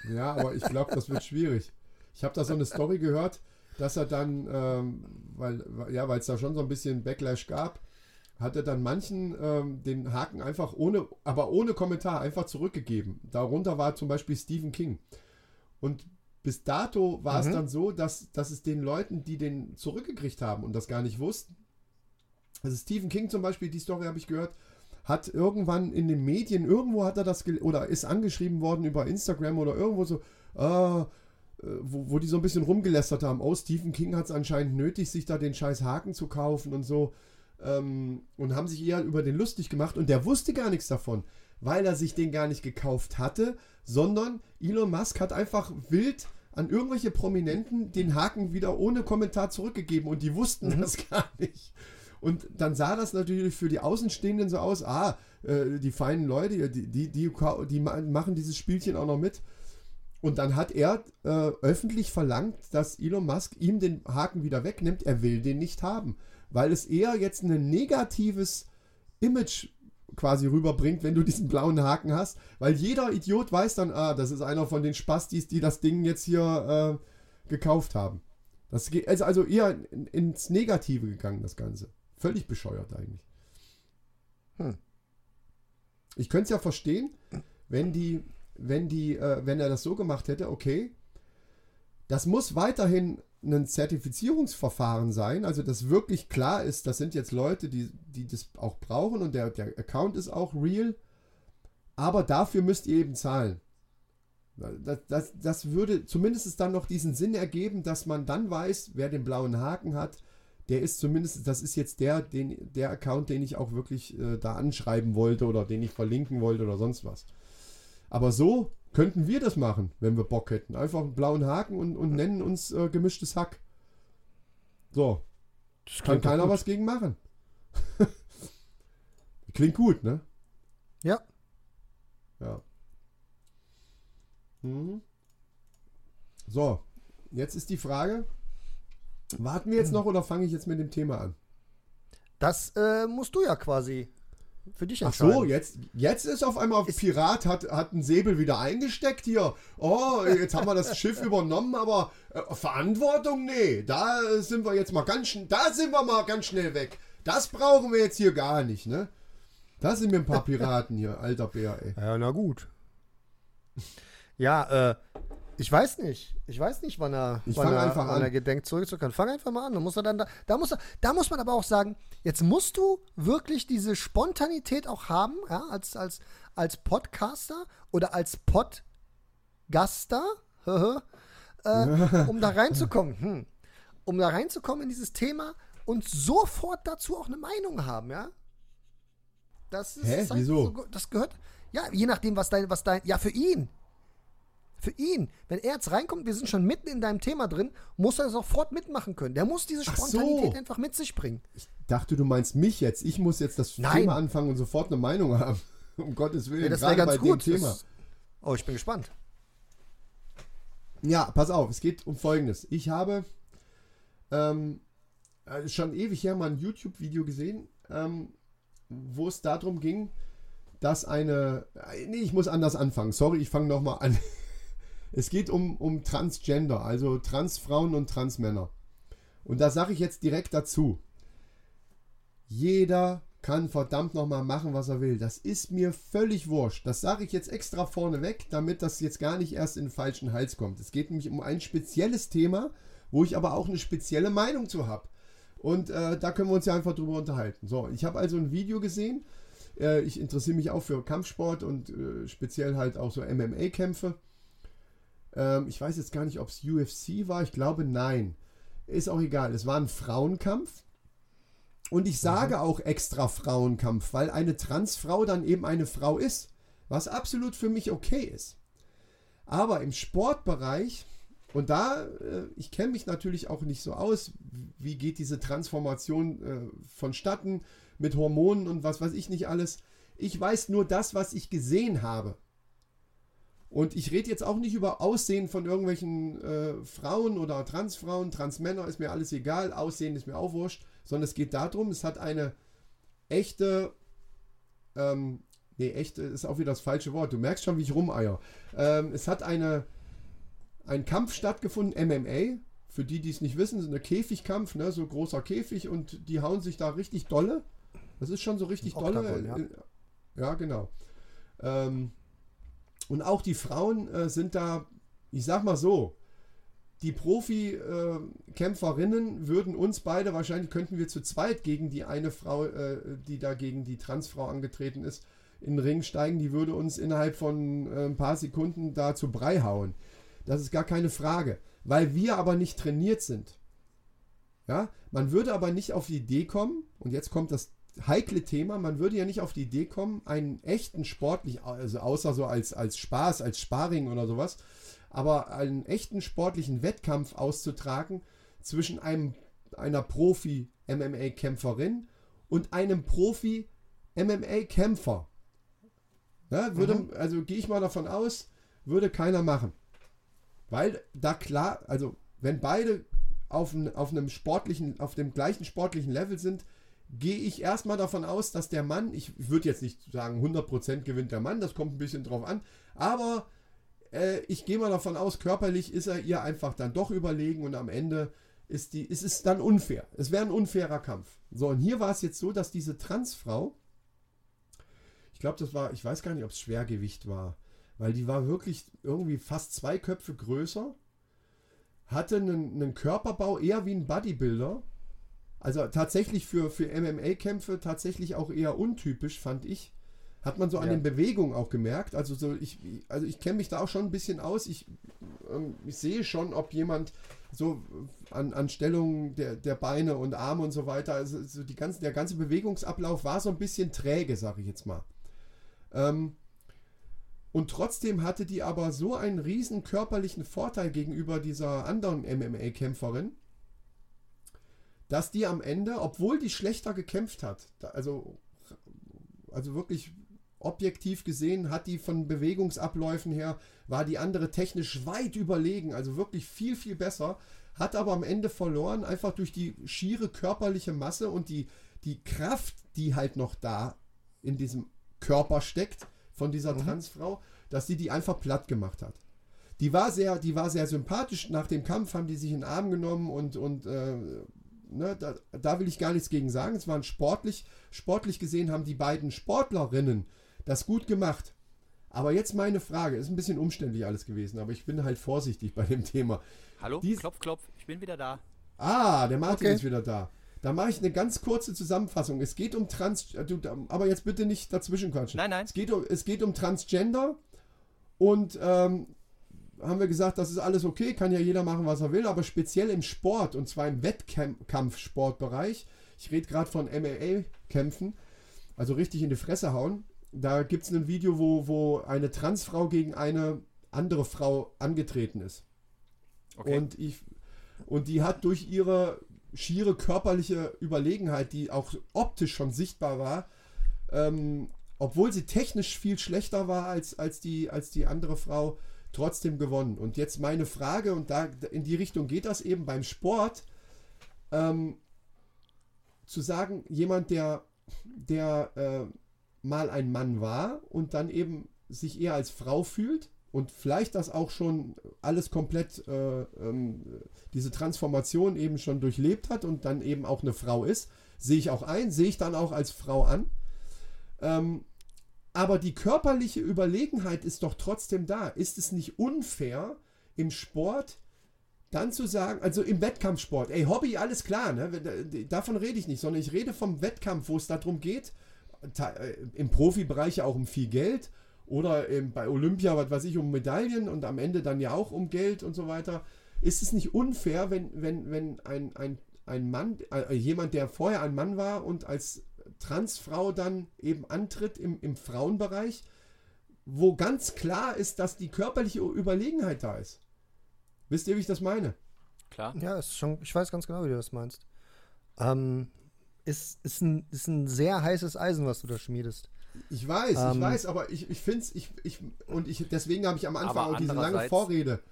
Ja, aber ich glaube, das wird schwierig. Ich habe da so eine Story gehört, dass er dann, ähm, weil ja, weil es da schon so ein bisschen Backlash gab, hat er dann manchen ähm, den Haken einfach ohne, aber ohne Kommentar einfach zurückgegeben. Darunter war zum Beispiel Stephen King. Und bis dato war mhm. es dann so, dass, dass es den Leuten, die den zurückgekriegt haben und das gar nicht wussten, also Stephen King zum Beispiel, die Story habe ich gehört, hat irgendwann in den Medien, irgendwo hat er das, oder ist angeschrieben worden über Instagram oder irgendwo so, äh, wo, wo die so ein bisschen rumgelästert haben. Oh, Stephen King hat es anscheinend nötig, sich da den scheiß Haken zu kaufen und so. Ähm, und haben sich eher über den lustig gemacht und der wusste gar nichts davon. weil er sich den gar nicht gekauft hatte, sondern Elon Musk hat einfach wild an irgendwelche Prominenten den Haken wieder ohne Kommentar zurückgegeben und die wussten mhm. das gar nicht. Und dann sah das natürlich für die Außenstehenden so aus, ah, äh, die feinen Leute, die, die, die, die machen dieses Spielchen auch noch mit. Und dann hat er äh, öffentlich verlangt, dass Elon Musk ihm den Haken wieder wegnimmt. Er will den nicht haben, weil es eher jetzt ein negatives Image quasi rüberbringt, wenn du diesen blauen Haken hast, weil jeder Idiot weiß dann, ah, das ist einer von den Spastis, die das Ding jetzt hier äh, gekauft haben. Das ist also, also eher ins Negative gegangen, das Ganze. Völlig bescheuert eigentlich. Hm. Ich könnte es ja verstehen, wenn die, wenn die, äh, wenn er das so gemacht hätte, okay, das muss weiterhin ein Zertifizierungsverfahren sein, also dass wirklich klar ist, das sind jetzt Leute, die, die das auch brauchen und der, der Account ist auch real, aber dafür müsst ihr eben zahlen. Das, das, das würde zumindest dann noch diesen Sinn ergeben, dass man dann weiß, wer den blauen Haken hat, der ist zumindest, das ist jetzt der, den, der Account, den ich auch wirklich äh, da anschreiben wollte oder den ich verlinken wollte oder sonst was. Aber so könnten wir das machen, wenn wir Bock hätten. Einfach einen blauen Haken und, und nennen uns äh, gemischtes Hack. So. Das Kann keiner was gegen machen. Klingt gut, ne? Ja. Ja. Mhm. So, jetzt ist die Frage, Warten wir jetzt noch oder fange ich jetzt mit dem Thema an? Das äh, musst du ja quasi für dich. Ach so, jetzt, jetzt ist auf einmal ist Pirat, hat, hat einen Säbel wieder eingesteckt hier. Oh, jetzt haben wir das Schiff übernommen, aber äh, Verantwortung, nee, da sind wir jetzt mal ganz da sind wir mal ganz schnell weg. Das brauchen wir jetzt hier gar nicht, ne? Da sind wir ein paar Piraten hier, alter Bär, ey. Ja, na gut. Ja, äh, ich weiß nicht. Ich weiß nicht, wann er, ich wann, er, einfach wann an. er gedenkt zurückzukommen. Fang einfach mal an. Da muss er dann da, da muss er, da muss man aber auch sagen, jetzt musst du wirklich diese Spontanität auch haben, ja, als, als, als Podcaster oder als Podgaster, äh, um da reinzukommen. Hm. Um da reinzukommen in dieses Thema und sofort dazu auch eine Meinung haben, ja. Das ist Hä? Halt Wieso? So, das gehört, ja, je nachdem, was dein, was dein, ja, für ihn. Für ihn, wenn er jetzt reinkommt, wir sind schon mitten in deinem Thema drin, muss er sofort mitmachen können. Der muss diese Spontanität so. einfach mit sich bringen. Ich dachte, du meinst mich jetzt. Ich muss jetzt das Nein. Thema anfangen und sofort eine Meinung haben. Um Gottes Willen. Ja, das wäre ganz gut. Thema. oh, ich bin gespannt. Ja, pass auf, es geht um Folgendes. Ich habe ähm, äh, schon ewig her mal ein YouTube-Video gesehen, ähm, wo es darum ging, dass eine. Äh, nee, ich muss anders anfangen. Sorry, ich fange nochmal an. Es geht um, um Transgender, also Transfrauen und Transmänner. Und da sage ich jetzt direkt dazu. Jeder kann verdammt nochmal machen, was er will. Das ist mir völlig wurscht. Das sage ich jetzt extra vorneweg, damit das jetzt gar nicht erst in den falschen Hals kommt. Es geht nämlich um ein spezielles Thema, wo ich aber auch eine spezielle Meinung zu habe. Und äh, da können wir uns ja einfach drüber unterhalten. So, ich habe also ein Video gesehen. Äh, ich interessiere mich auch für Kampfsport und äh, speziell halt auch so MMA-Kämpfe. Ähm, ich weiß jetzt gar nicht, ob es UFC war. Ich glaube, nein. Ist auch egal. Es war ein Frauenkampf. Und ich sage mhm. auch extra Frauenkampf, weil eine Transfrau dann eben eine Frau ist. Was absolut für mich okay ist. Aber im Sportbereich, und da, äh, ich kenne mich natürlich auch nicht so aus, wie geht diese Transformation äh, vonstatten mit Hormonen und was weiß ich nicht alles. Ich weiß nur das, was ich gesehen habe. Und ich rede jetzt auch nicht über Aussehen von irgendwelchen äh, Frauen oder Transfrauen, Transmänner, ist mir alles egal, Aussehen ist mir auch wurscht, sondern es geht darum, es hat eine echte, ähm, nee, echte ist auch wieder das falsche Wort, du merkst schon, wie ich rumeier. Ähm, es hat eine, ein Kampf stattgefunden, MMA, für die, die es nicht wissen, ist ein Käfigkampf, ne, so großer Käfig und die hauen sich da richtig dolle. Das ist schon so richtig dolle. Ja. ja, genau. Ähm, und auch die Frauen äh, sind da, ich sag mal so, die Profi-Kämpferinnen würden uns beide, wahrscheinlich könnten wir zu zweit gegen die eine Frau, äh, die da gegen die Transfrau angetreten ist, in den Ring steigen, die würde uns innerhalb von äh, ein paar Sekunden da zu Brei hauen. Das ist gar keine Frage. Weil wir aber nicht trainiert sind. Ja, man würde aber nicht auf die Idee kommen, und jetzt kommt das heikle Thema. Man würde ja nicht auf die Idee kommen, einen echten sportlich, also außer so als, als Spaß, als Sparring oder sowas, aber einen echten sportlichen Wettkampf auszutragen zwischen einem, einer Profi-MMA-Kämpferin und einem Profi-MMA-Kämpfer. Ja, würde, mhm. Also gehe ich mal davon aus, würde keiner machen. Weil da klar, also wenn beide auf, auf einem sportlichen, auf dem gleichen sportlichen Level sind, gehe ich erstmal davon aus, dass der Mann, ich würde jetzt nicht sagen 100% gewinnt der Mann, das kommt ein bisschen drauf an, aber äh, ich gehe mal davon aus, körperlich ist er ihr einfach dann doch überlegen und am Ende ist, die, ist es dann unfair. Es wäre ein unfairer Kampf. So, und hier war es jetzt so, dass diese Transfrau, ich glaube, das war, ich weiß gar nicht, ob es Schwergewicht war, weil die war wirklich irgendwie fast zwei Köpfe größer, hatte einen, einen Körperbau eher wie ein Bodybuilder. Also tatsächlich für, für MMA-Kämpfe tatsächlich auch eher untypisch, fand ich. Hat man so an ja. den Bewegungen auch gemerkt. Also so ich, also ich kenne mich da auch schon ein bisschen aus. Ich, ähm, ich sehe schon, ob jemand so an, an Stellungen der, der Beine und Arme und so weiter, also so die ganzen, der ganze Bewegungsablauf war so ein bisschen träge, sage ich jetzt mal. Ähm, und trotzdem hatte die aber so einen riesen körperlichen Vorteil gegenüber dieser anderen MMA-Kämpferin, dass die am Ende, obwohl die schlechter gekämpft hat, also, also wirklich objektiv gesehen hat die von Bewegungsabläufen her, war die andere technisch weit überlegen, also wirklich viel, viel besser, hat aber am Ende verloren, einfach durch die schiere körperliche Masse und die, die Kraft, die halt noch da in diesem Körper steckt von dieser mhm. Transfrau, dass sie die einfach platt gemacht hat. Die war sehr, die war sehr sympathisch. Nach dem Kampf haben die sich in den Arm genommen und, und äh, ne, da, da, will ich gar nichts gegen sagen. Es waren sportlich, sportlich gesehen haben die beiden Sportlerinnen das gut gemacht. Aber jetzt meine Frage, ist ein bisschen umständlich alles gewesen, aber ich bin halt vorsichtig bei dem Thema. Hallo, Dies klopf, klopf, ich bin wieder da. Ah, der Martin okay. ist wieder da. Da mache ich eine ganz kurze Zusammenfassung. Es geht um Trans... Äh, aber jetzt bitte nicht dazwischen quatschen. Nein, nein. Es geht um, es geht um Transgender und ähm, haben wir gesagt, das ist alles okay, kann ja jeder machen, was er will, aber speziell im Sport und zwar im Wettkampfsportbereich, ich rede gerade von MMA-Kämpfen, also richtig in die Fresse hauen, da gibt es ein Video, wo, wo eine Transfrau gegen eine andere Frau angetreten ist. Okay. Und, ich, und die hat durch ihre schiere körperliche Überlegenheit, die auch optisch schon sichtbar war, ähm, obwohl sie technisch viel schlechter war als, als, die, als die andere Frau, trotzdem gewonnen. Und jetzt meine Frage, und da in die Richtung geht das eben beim Sport, ähm, zu sagen, jemand, der, der äh, mal ein Mann war und dann eben sich eher als Frau fühlt und vielleicht das auch schon alles komplett, äh, ähm, diese Transformation eben schon durchlebt hat und dann eben auch eine Frau ist, sehe ich auch ein, sehe ich dann auch als Frau an. Ähm, aber die körperliche Überlegenheit ist doch trotzdem da. Ist es nicht unfair im Sport dann zu sagen, also im Wettkampfsport, ey, Hobby, alles klar, ne? davon rede ich nicht, sondern ich rede vom Wettkampf, wo es darum geht, äh, im Profibereich ja auch um viel Geld oder bei Olympia, was weiß ich, um Medaillen und am Ende dann ja auch um Geld und so weiter. Ist es nicht unfair, wenn, wenn, wenn ein, ein, ein Mann, äh, jemand, der vorher ein Mann war und als Transfrau dann eben antritt im, im Frauenbereich, wo ganz klar ist, dass die körperliche Überlegenheit da ist. Wisst ihr, wie ich das meine? Klar. Ja, ist schon, ich weiß ganz genau, wie du das meinst. Ähm, ist, ist, ein, ist ein sehr heißes Eisen, was du da schmiedest. Ich weiß, ähm, ich weiß, aber ich, ich finde es, ich, ich, und ich, deswegen habe ich am Anfang auch diese lange Vorrede.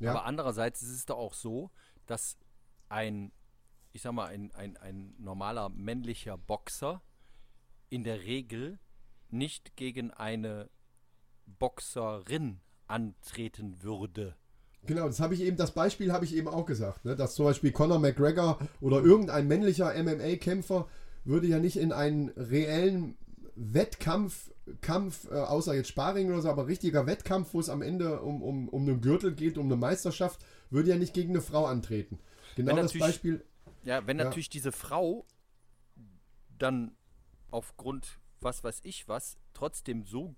Ja? Aber andererseits ist es doch auch so, dass ein ich sag mal, ein, ein, ein normaler männlicher Boxer in der Regel nicht gegen eine Boxerin antreten würde. Genau, das habe ich eben, das Beispiel habe ich eben auch gesagt, ne? dass zum Beispiel Conor McGregor oder irgendein männlicher MMA-Kämpfer würde ja nicht in einen reellen Wettkampf, Kampf, äh, außer jetzt Sparring oder so, aber richtiger Wettkampf, wo es am Ende um, um, um einen Gürtel geht, um eine Meisterschaft, würde ja nicht gegen eine Frau antreten. Genau das Beispiel ja, wenn ja. natürlich diese Frau dann aufgrund was weiß ich was trotzdem so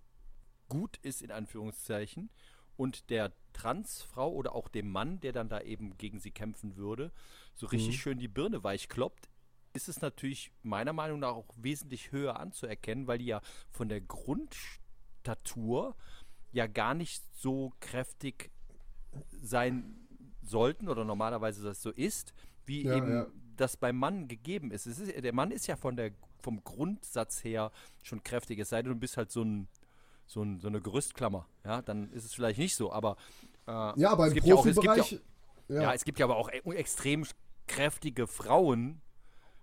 gut ist in Anführungszeichen und der Transfrau oder auch dem Mann, der dann da eben gegen sie kämpfen würde, so richtig mhm. schön die Birne weich kloppt, ist es natürlich meiner Meinung nach auch wesentlich höher anzuerkennen, weil die ja von der Grundstatur ja gar nicht so kräftig sein sollten oder normalerweise das so ist, wie Ja, eben ja. Das beim Mann gegeben ist. Ist. Der Mann ist ja von der, vom Grundsatz her schon kräftig, es sei denn, du bist halt so, ein, so, ein, so eine Gerüstklammer. Ja, dann ist es vielleicht nicht so, aber äh, Ja, aber es im gibt ja auch- es gibt ja Profibereich. ja. es gibt ja aber auch e- extrem kräftige Frauen.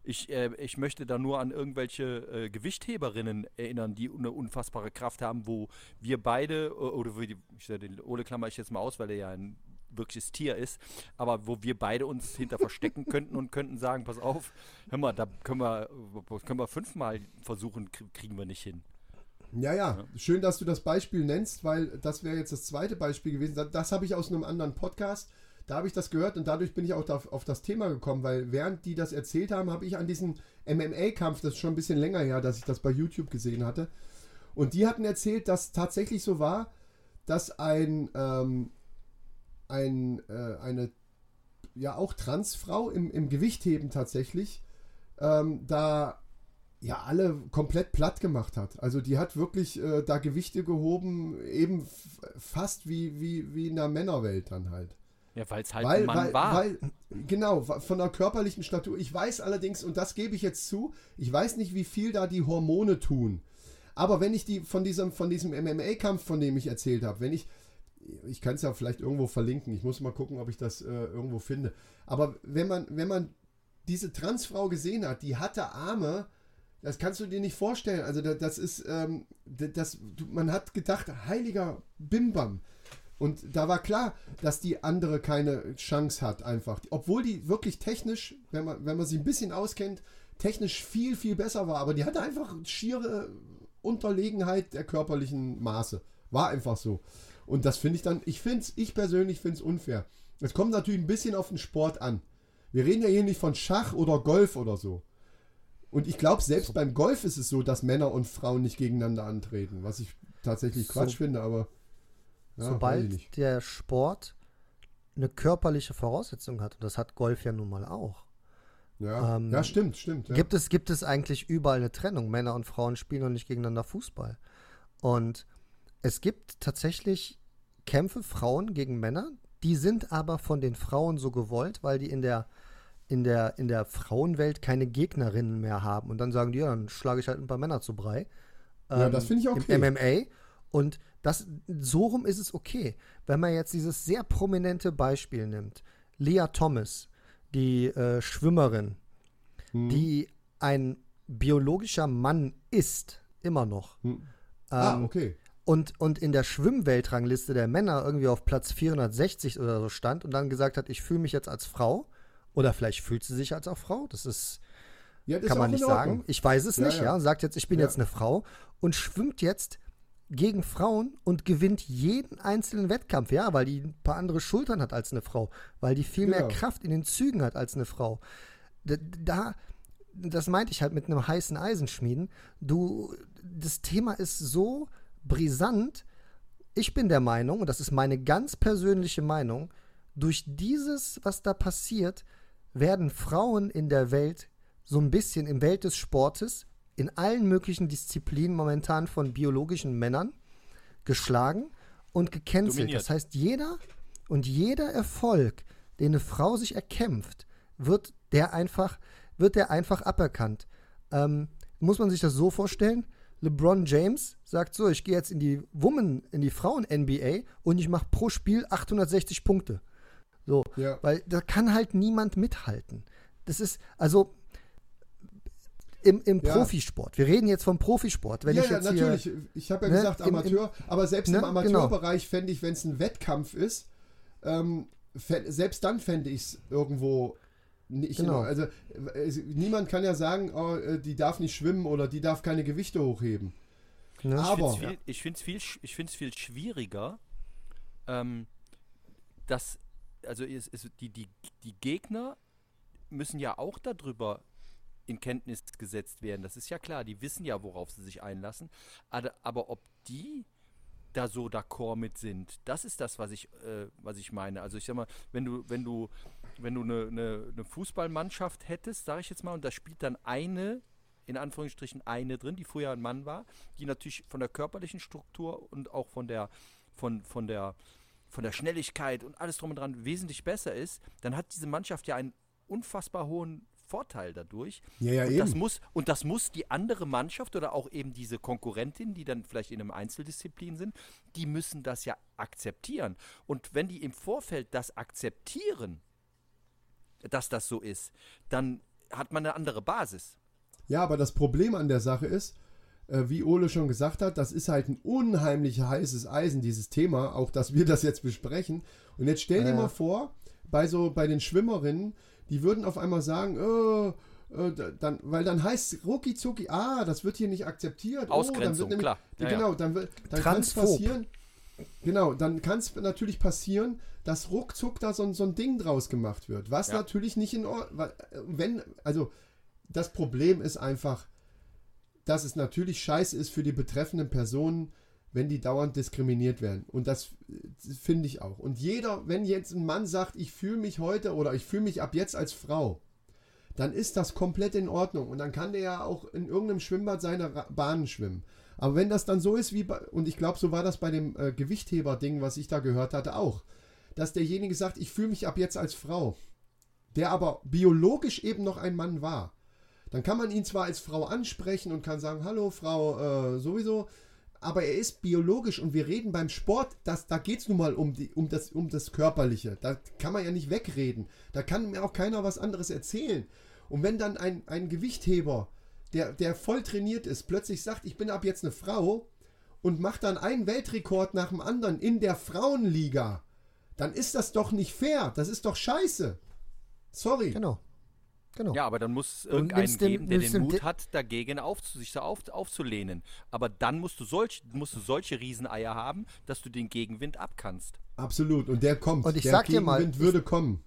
Ich, äh, ich möchte da nur an irgendwelche äh, Gewichtheberinnen erinnern, die eine unfassbare Kraft haben, wo wir beide, oder wo die, ich, den Ole klammer ich jetzt mal aus, weil er ja ein wirkliches Tier ist, aber wo wir beide uns hinter verstecken könnten und könnten sagen, pass auf, hör mal, da können wir, können wir fünfmal versuchen, krie- kriegen wir nicht hin. Ja, ja, schön, dass du das Beispiel nennst, weil das wäre jetzt das zweite Beispiel gewesen. Das, das habe ich aus einem anderen Podcast. Da habe ich das gehört und dadurch bin ich auch da, auf das Thema gekommen, weil während die das erzählt haben, habe ich an diesen MMA-Kampf, das ist schon ein bisschen länger her, dass ich das bei YouTube gesehen hatte. Und die hatten erzählt, dass tatsächlich so war, dass ein, ähm, ein äh, eine ja auch Transfrau im, im Gewichtheben tatsächlich ähm, da ja alle komplett platt gemacht hat. Also die hat wirklich äh, da Gewichte gehoben, eben fast wie, wie, wie in der Männerwelt dann halt. Ja, weil es halt Weil, ein Mann weil, war. weil, genau, von der körperlichen Statur. Ich weiß allerdings, und das gebe ich jetzt zu, ich weiß nicht, wie viel da die Hormone tun. Aber wenn ich die von diesem, von diesem MMA-Kampf, von dem ich erzählt habe, wenn ich, ich kann es ja vielleicht irgendwo verlinken, ich muss mal gucken, ob ich das äh, irgendwo finde. Aber wenn man, wenn man diese Transfrau gesehen hat, die hatte Arme, das kannst du dir nicht vorstellen. Also da- das ist, ähm, das, man hat gedacht, heiliger Bimbam. Und da war klar, dass die andere keine Chance hat einfach. Obwohl die wirklich technisch, wenn man, wenn man sie ein bisschen auskennt, technisch viel, viel besser war. Aber die hatte einfach schiere Unterlegenheit der körperlichen Maße. War einfach so. Und das finde ich dann, ich finde es, ich persönlich finde es unfair. Es kommt natürlich ein bisschen auf den Sport an. Wir reden ja hier nicht von Schach oder Golf oder so. Und ich glaube, selbst beim Golf ist es so, dass Männer und Frauen nicht gegeneinander antreten, was ich tatsächlich Quatsch So- finde, aber ja, Sobald der Sport eine körperliche Voraussetzung hat, und das hat Golf ja nun mal auch, Ja, ähm, ja stimmt, stimmt. Ja. gibt, es, gibt es eigentlich überall eine Trennung. Männer und Frauen spielen noch nicht gegeneinander Fußball. Und es gibt tatsächlich Kämpfe Frauen gegen Männer, die sind aber von den Frauen so gewollt, weil die in der, in der, in der Frauenwelt keine Gegnerinnen mehr haben. Und dann sagen die, ja, dann schlage ich halt ein paar Männer zu Brei. Ja, das finde ich okay. Im MMA. Und das, so rum ist es okay. Wenn man jetzt dieses sehr prominente Beispiel nimmt, Leah Thomas, die äh, Schwimmerin, Hm. die ein biologischer Mann ist, immer noch. Hm. ah, Ähm, okay. Und, und in der Schwimmweltrangliste der Männer irgendwie auf Platz 460 oder so stand und dann gesagt hat, ich fühle mich jetzt als Frau. Oder vielleicht fühlt sie sich als auch Frau. Das ist, Ja, das kann ist man nicht sagen. Ich weiß es Ja, nicht, ja. ja. Und sagt jetzt, ich bin jetzt eine Frau und schwimmt jetzt gegen Frauen und gewinnt jeden einzelnen Wettkampf, ja, weil die ein paar andere Schultern hat als eine Frau, weil die viel mehr Ja. Kraft in den Zügen hat als eine Frau. Da, das meinte ich halt mit einem heißen Eisen schmieden. Du, das Thema ist so brisant. Ich bin der Meinung, und das ist meine ganz persönliche Meinung, durch dieses, was da passiert, werden Frauen in der Welt so ein bisschen im Welt des Sportes in allen möglichen Disziplinen momentan von biologischen Männern geschlagen und gecancelt. Dominiert. Das heißt, jeder und jeder Erfolg, den eine Frau sich erkämpft, wird der einfach, wird der einfach aberkannt. Ähm, muss man sich das so vorstellen? LeBron James sagt so, ich gehe jetzt in die Women, in die Frauen-NBA und ich mache pro Spiel 860 Punkte. So, Ja. weil da kann halt niemand mithalten. Das ist, also im, im Ja. Profisport. Wir reden jetzt vom Profisport. Wenn ja, ich ja, jetzt natürlich. ich habe ja ne, gesagt im- im- Amateur, aber selbst ne, im genau. Amateurbereich fände ich, wenn es ein Wettkampf ist, ähm, selbst dann fände ich es irgendwo nicht. Genau. also äh, es- niemand kann ja sagen, oh, äh, die darf nicht schwimmen oder die darf keine Gewichte hochheben. ne, Aber- Ich finde es viel, ich find's viel, sch- ich find's viel schwieriger, ähm, dass, also es, es, die, die, die Gegner müssen ja auch darüber in Kenntnis gesetzt werden. Das ist ja klar, die wissen ja, worauf sie sich einlassen. Aber, aber ob die da so d'accord mit sind, das ist das, was ich, äh, was ich meine. Also ich sag mal, wenn du, wenn du wenn du eine, eine, eine Fußballmannschaft hättest, sage ich jetzt mal, und da spielt dann eine, in Anführungsstrichen eine drin, die früher ein Mann war, die natürlich von der körperlichen Struktur und auch von der, von, von der, von der Schnelligkeit und alles drum und dran wesentlich besser ist, dann hat diese Mannschaft ja einen unfassbar hohen Vorteil dadurch. Ja, ja, und, eben. das muss, und das muss die andere Mannschaft oder auch eben diese Konkurrentin, die dann vielleicht in einem Einzeldisziplin sind, die müssen das ja akzeptieren. Und wenn die im Vorfeld das akzeptieren, dass das so ist, dann hat man eine andere Basis. Ja, aber das Problem an der Sache ist, äh, wie Ole schon gesagt hat, das ist halt ein unheimlich heißes Eisen, dieses Thema, auch dass wir das jetzt besprechen. Und jetzt stell dir Ja. mal vor, bei so bei den Schwimmerinnen, die würden auf einmal sagen, äh, äh, da- dann, weil dann heißt rucki zucki, ah, das wird hier nicht akzeptiert. Oh, dann Ausgrenzung, wird nämlich, klar. Ja, genau, dann, wird- dann kann es passieren. Genau, dann kann es natürlich passieren, dass ruckzuck da so, ein- so ein Ding draus gemacht wird. Was Ja. natürlich nicht in Ordnung, wenn, also das Problem ist einfach, dass es natürlich scheiße ist für die betreffenden Personen, wenn die dauernd diskriminiert werden. Und das äh, finde ich auch. Und jeder, wenn jetzt ein Mann sagt, ich fühle mich heute oder ich fühle mich ab jetzt als Frau, dann ist das komplett in Ordnung. Und dann kann der ja auch in irgendeinem Schwimmbad seine Bahnen schwimmen. Aber wenn das dann so ist wie bei, und ich glaube, so war das bei dem äh, Gewichtheber-Ding, was ich da gehört hatte, auch, dass derjenige sagt, ich fühle mich ab jetzt als Frau, der aber biologisch eben noch ein Mann war, dann kann man ihn zwar als Frau ansprechen und kann sagen, hallo Frau, äh, sowieso, aber er ist biologisch und wir reden beim Sport, das, da geht es nun mal um, die, um, das, um das Körperliche. Da kann man ja nicht wegreden. Da kann mir auch keiner was anderes erzählen. Und wenn dann ein, ein Gewichtheber, der, der voll trainiert ist, plötzlich sagt, ich bin ab jetzt eine Frau und macht dann einen Weltrekord nach dem anderen in der Frauenliga, dann ist das doch nicht fair. Das ist doch scheiße. Sorry. Genau. Genau. Ja, aber dann muss es irgendeinen geben, der nimmst den Mut hat, dagegen auf, sich da auf, aufzulehnen. Aber dann musst du, solch, musst du solche Rieseneier haben, dass du den Gegenwind abkannst. Absolut. Und der kommt. Und ich der sag dir mal, Gegenwind würde kommen.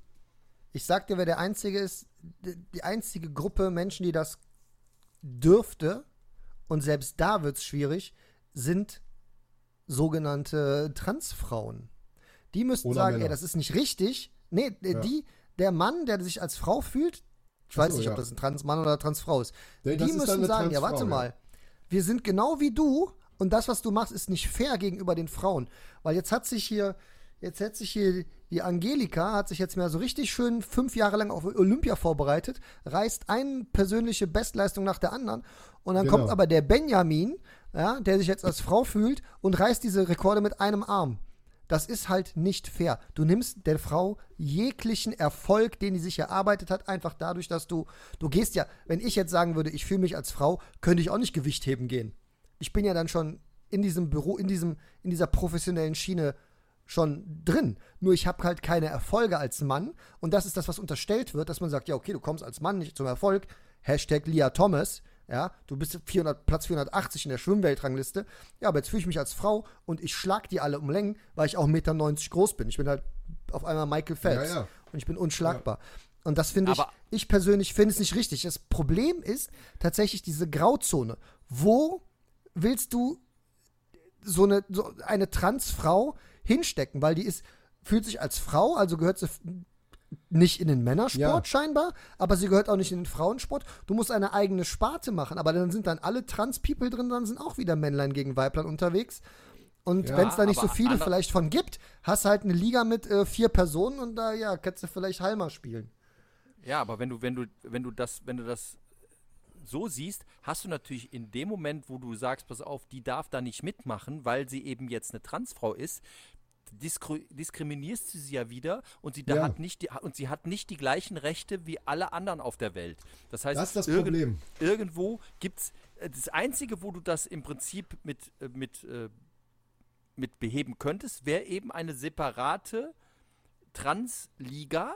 Ich sag dir, wer der einzige ist, die, die einzige Gruppe Menschen, die das dürfte, und selbst da wird es schwierig, sind sogenannte Transfrauen. Die müssten Oder sagen, Männer. ey, das ist nicht richtig. Nee, äh, Ja. die, der Mann, der sich als Frau fühlt, ich weiß so, nicht, ob ja. das ein Transmann oder Transfrau ist, Nee, die müssen eine sagen, ja, warte mal, wir sind genau wie du und das, was du machst, ist nicht fair gegenüber den Frauen. Weil jetzt hat sich hier, jetzt hat sich hier die Angelika, hat sich jetzt mal so richtig schön fünf Jahre lang auf Olympia vorbereitet, reißt eine persönliche Bestleistung nach der anderen und dann Genau. kommt aber der Benjamin, ja, der sich jetzt als Frau fühlt und reißt diese Rekorde mit einem Arm. Das ist halt nicht fair. Du nimmst der Frau jeglichen Erfolg, den die sich erarbeitet hat, einfach dadurch, dass du, du gehst ja, wenn ich jetzt sagen würde, ich fühle mich als Frau, könnte ich auch nicht Gewicht heben gehen. Ich bin ja dann schon in diesem Büro, in diesem, in dieser professionellen Schiene schon drin. Nur ich habe halt keine Erfolge als Mann und das ist das, was unterstellt wird, dass man sagt, ja, okay, du kommst als Mann nicht zum Erfolg. Hashtag Lia Thomas. Ja, du bist 400, Platz 480 in der Schwimmweltrangliste. Ja, aber jetzt fühle ich mich als Frau und ich schlag die alle um Längen, weil ich auch 1,90 Meter groß bin. Ich bin halt auf einmal Michael Phelps. Ja, ja. Und ich bin unschlagbar. Und das finde ich, ich persönlich finde es nicht richtig. Das Problem ist tatsächlich diese Grauzone. Wo willst du so eine, so eine Transfrau hinstecken? Weil die ist, fühlt sich als Frau, also gehört sie nicht in den Männersport Ja. scheinbar, aber sie gehört auch nicht in den Frauensport. Du musst eine eigene Sparte machen, aber dann sind dann alle Trans-People drin, dann sind auch wieder Männlein gegen Weiblein unterwegs. Und Ja, wenn es da nicht so viele vielleicht von gibt, hast halt eine Liga mit äh, vier Personen und da ja, kannst du vielleicht Halma spielen. Ja, aber wenn du, wenn du, wenn du das, wenn du das so siehst, hast du natürlich in dem Moment, wo du sagst, pass auf, die darf da nicht mitmachen, weil sie eben jetzt eine Transfrau ist, diskri diskriminierst du sie ja wieder und sie da Ja. hat nicht die, und sie hat nicht die gleichen Rechte wie alle anderen auf der Welt. Das heißt, Das ist das irgend- Problem. irgendwo gibt's äh, das einzige, wo du das im Prinzip mit äh, mit äh, mit beheben könntest, wäre eben eine separate Transliga,